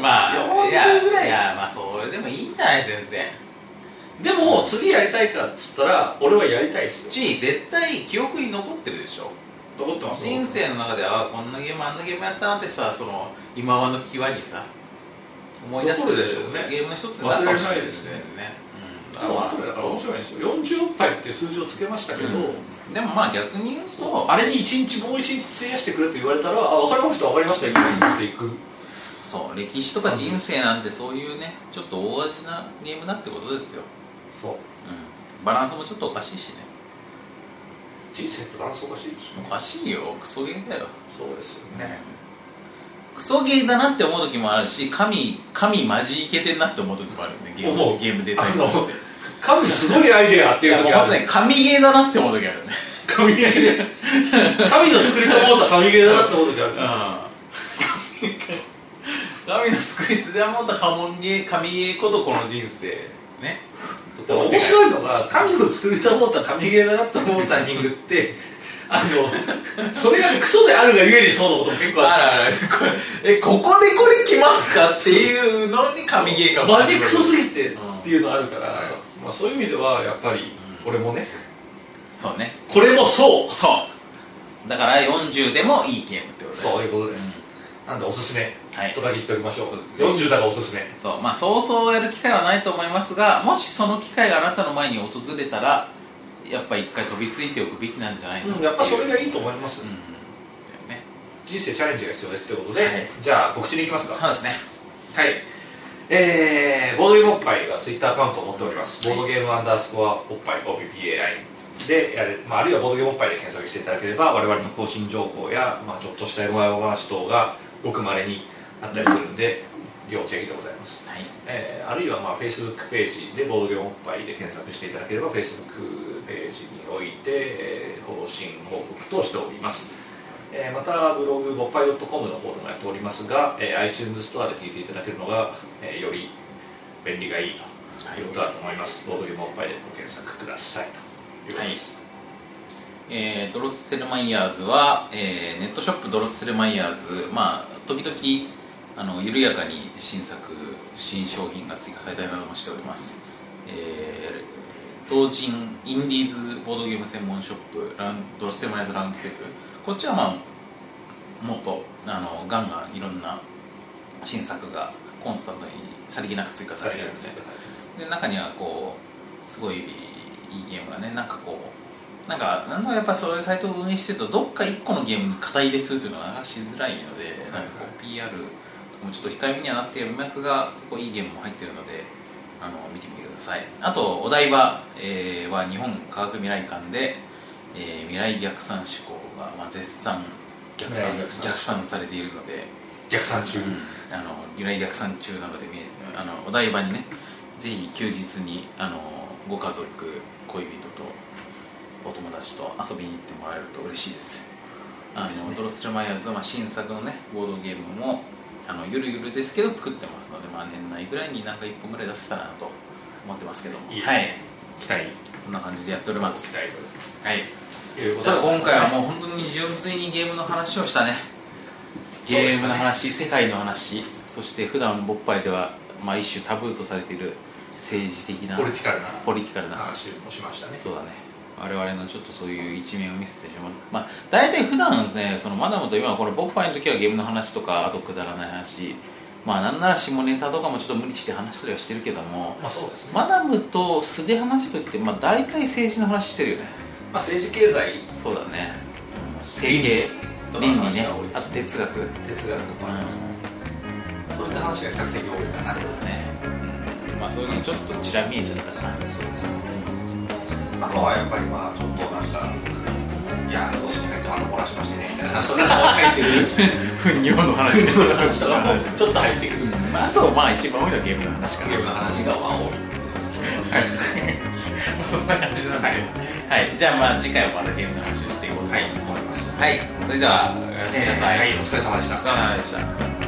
Speaker 2: まあ
Speaker 3: 40
Speaker 2: いや
Speaker 3: ぐらい。
Speaker 2: いやまあそれでもいいんじゃない全然。
Speaker 3: でも次やりたいかっつったら俺はやりたいですよ。
Speaker 2: し絶対記憶に残ってるでしょ。
Speaker 3: 残ってます
Speaker 2: 人生の中であこんなゲームあんなゲームやったなってさその今はの際にさ思い出す
Speaker 3: でしょうね
Speaker 2: ゲームの一つになるかもしれないですね。うん。だから
Speaker 3: 面白いんですよ。40億杯っていう数字をつけましたけど、
Speaker 2: うん。でもまあ逆に言うと
Speaker 3: あれに1日もう1日費やしてくれと言われたらあ分かりました分かりました行きますっていく。
Speaker 2: そう歴史とか人生なんてそういうねちょっと大味なゲームだってことですよ、
Speaker 3: そう。
Speaker 2: うん、バランスもちょっとおかしいしね。
Speaker 3: 人生ってバランスおかしいですよ
Speaker 2: おかしいよ。クソゲーだよ。
Speaker 3: そうですよね
Speaker 2: クソゲーだなって思う時もあるし神神マジイケてんなって思う時もあるよねゲー
Speaker 3: 思う。
Speaker 2: ムゲームデザインとして。
Speaker 3: 神すごいアイデアって
Speaker 2: い
Speaker 3: いう時ある。
Speaker 2: やもう本当に神ゲーだなって思う時あるよね。
Speaker 3: 神ゲーで神の作りと思った神ゲーだなって思う時ある。
Speaker 2: 神の作り手で思った神ゲー神ゲーことこの人生ね。
Speaker 3: でも面白いのが神の作りと思った神ゲーだなって思うタイミングってあのそれがクソであるがゆえにそうなことも結構ある。
Speaker 2: あらあらえここでこれ来ますかっていうのに神ゲーかも。
Speaker 3: マジクソすぎてっ
Speaker 2: うん
Speaker 3: ていうのあるから、まあ、そういう意味ではやっぱりこれもね。
Speaker 2: そうね。
Speaker 3: これもそう。
Speaker 2: そう。だから40でもいいゲームってことだよ
Speaker 3: そういうことです、なんでおすすめ。
Speaker 2: はい。
Speaker 3: とだけ言っておきましょう、
Speaker 2: そうですね。
Speaker 3: 40だがおすすめ。
Speaker 2: そう。まあそうそうやる機会はないと思いますがもしその機会があなたの前に訪れたらやっぱ一回飛びついておくべきなんじゃないの？
Speaker 3: うん、やっぱそれがいいと思います、
Speaker 2: うんね。
Speaker 3: 人生チャレンジが必要ですってことで、
Speaker 2: はい。
Speaker 3: じゃあ告知に行きますか。
Speaker 2: そうですね。
Speaker 3: はい。えー、ボードゲームおっぱいがツイッターアカウントを持っております、ボードゲームアンダースコアおっぱい OPPAI でやれ、まあ、あるいはボードゲームおっぱいで検索していただければ我々の更新情報や、まあ、ちょっとしたエゴお話等がごくまれにあったりするんで要チェックでございます。
Speaker 2: はい。
Speaker 3: えーあるいはまあ Facebook ページでボードゲームおっぱいで検索していただければ Facebook ページにおいて、えー更新報告としております、えーまたブログぼっぱい .com の方でもやっておりますが、えー iTunes ストアで聞いていただけるのが、えーより便利がいいとい。うことだと思います、ボードゲームおっぱいでご検索くださいということです、
Speaker 2: えードロッセルマイヤーズは、えーネットショップドロッセルマイヤーズまあ時々あの緩やかに新作新商品が追加されたりなどもしております、えー同人インディーズボードゲーム専門ショップランドロッセルマイズラウンドテーブルこっちはまあもっとあのガンガンいろんな新作がコンスタントにさりげなく追加されているので。で中にはこうすごいいいゲームがねなんかこうなんかなんだかやっぱそういうサイトを運営してるとどっか1個のゲームに肩入れするというのはなかなかしづらいので、なんかこう PR もちょっと控えめにはなっておりますがここいいゲームも入ってるのであの見てみてください。あとお台場、えーは日本科学未来館で、えー未来逆算思考が、まあ、絶賛逆算
Speaker 3: 逆算。
Speaker 2: されているので
Speaker 3: 逆算中、
Speaker 2: あの由来逆算中なのであのお台場にねぜひ休日にあのご家族恋人とお友達と遊びに行ってもらえると嬉しいです。あの
Speaker 3: ね。
Speaker 2: ドロスルマイヤーズはまあ新作のねボードゲームもあのゆるゆるですけど作ってますので、まあ、年内ぐらいになんか1本ぐらい出せたらなと思ってますけども。
Speaker 3: いい
Speaker 2: はい。
Speaker 3: 期待。
Speaker 2: そんな感じでやっております。
Speaker 3: 期待
Speaker 2: はい。
Speaker 3: というこ
Speaker 2: じゃあ
Speaker 3: とで
Speaker 2: 今回はもう本当に純粋にゲームの話をしたね。ゲームの話、世界の話。そして普段ボッパイでは、まあ、一種タブーとされている政治的な
Speaker 3: ポリティカルな。
Speaker 2: ポリティカルな
Speaker 3: 話もしましたね。
Speaker 2: そうだね我々のちょっとそういう一面を見せてしまう。まあ大体普段ですねそのマダムと今このボッパイの時はゲームの話とかあとくだらない話。まあなんなら下ネタとかもちょっと無理して話したりはしてるけども
Speaker 3: まあそうですね、
Speaker 2: マダムと素で話す時ってまあ大体政治の話してるよね。
Speaker 3: まあ、政治経済。
Speaker 2: そうだね。整形倫理ね。あと哲学。うん
Speaker 3: 哲学もありますね、そういった話が比較的多いかな。
Speaker 2: そうだね、うん。まあそういうのにちょっとちら見えちゃったかな
Speaker 3: そうですねあとはやっぱりまあちょっとなんかいやどうしに入ってまた漏らしましてねみたいな話とかも入ってくる
Speaker 2: 糞尿の話
Speaker 3: 話とかもちょっと入ってくる。
Speaker 2: まあ、あとまあ一番多いのはゲームの話かな。
Speaker 3: ゲームの話がまあ多い。
Speaker 2: はい。そんな感じなんで、はい、じゃあまあ次回はまたゲームの話をしていこうと思います。
Speaker 3: 思います
Speaker 2: はい、それではおやすみなさい、
Speaker 3: はい。お疲れ様でした。
Speaker 2: お疲れ様でした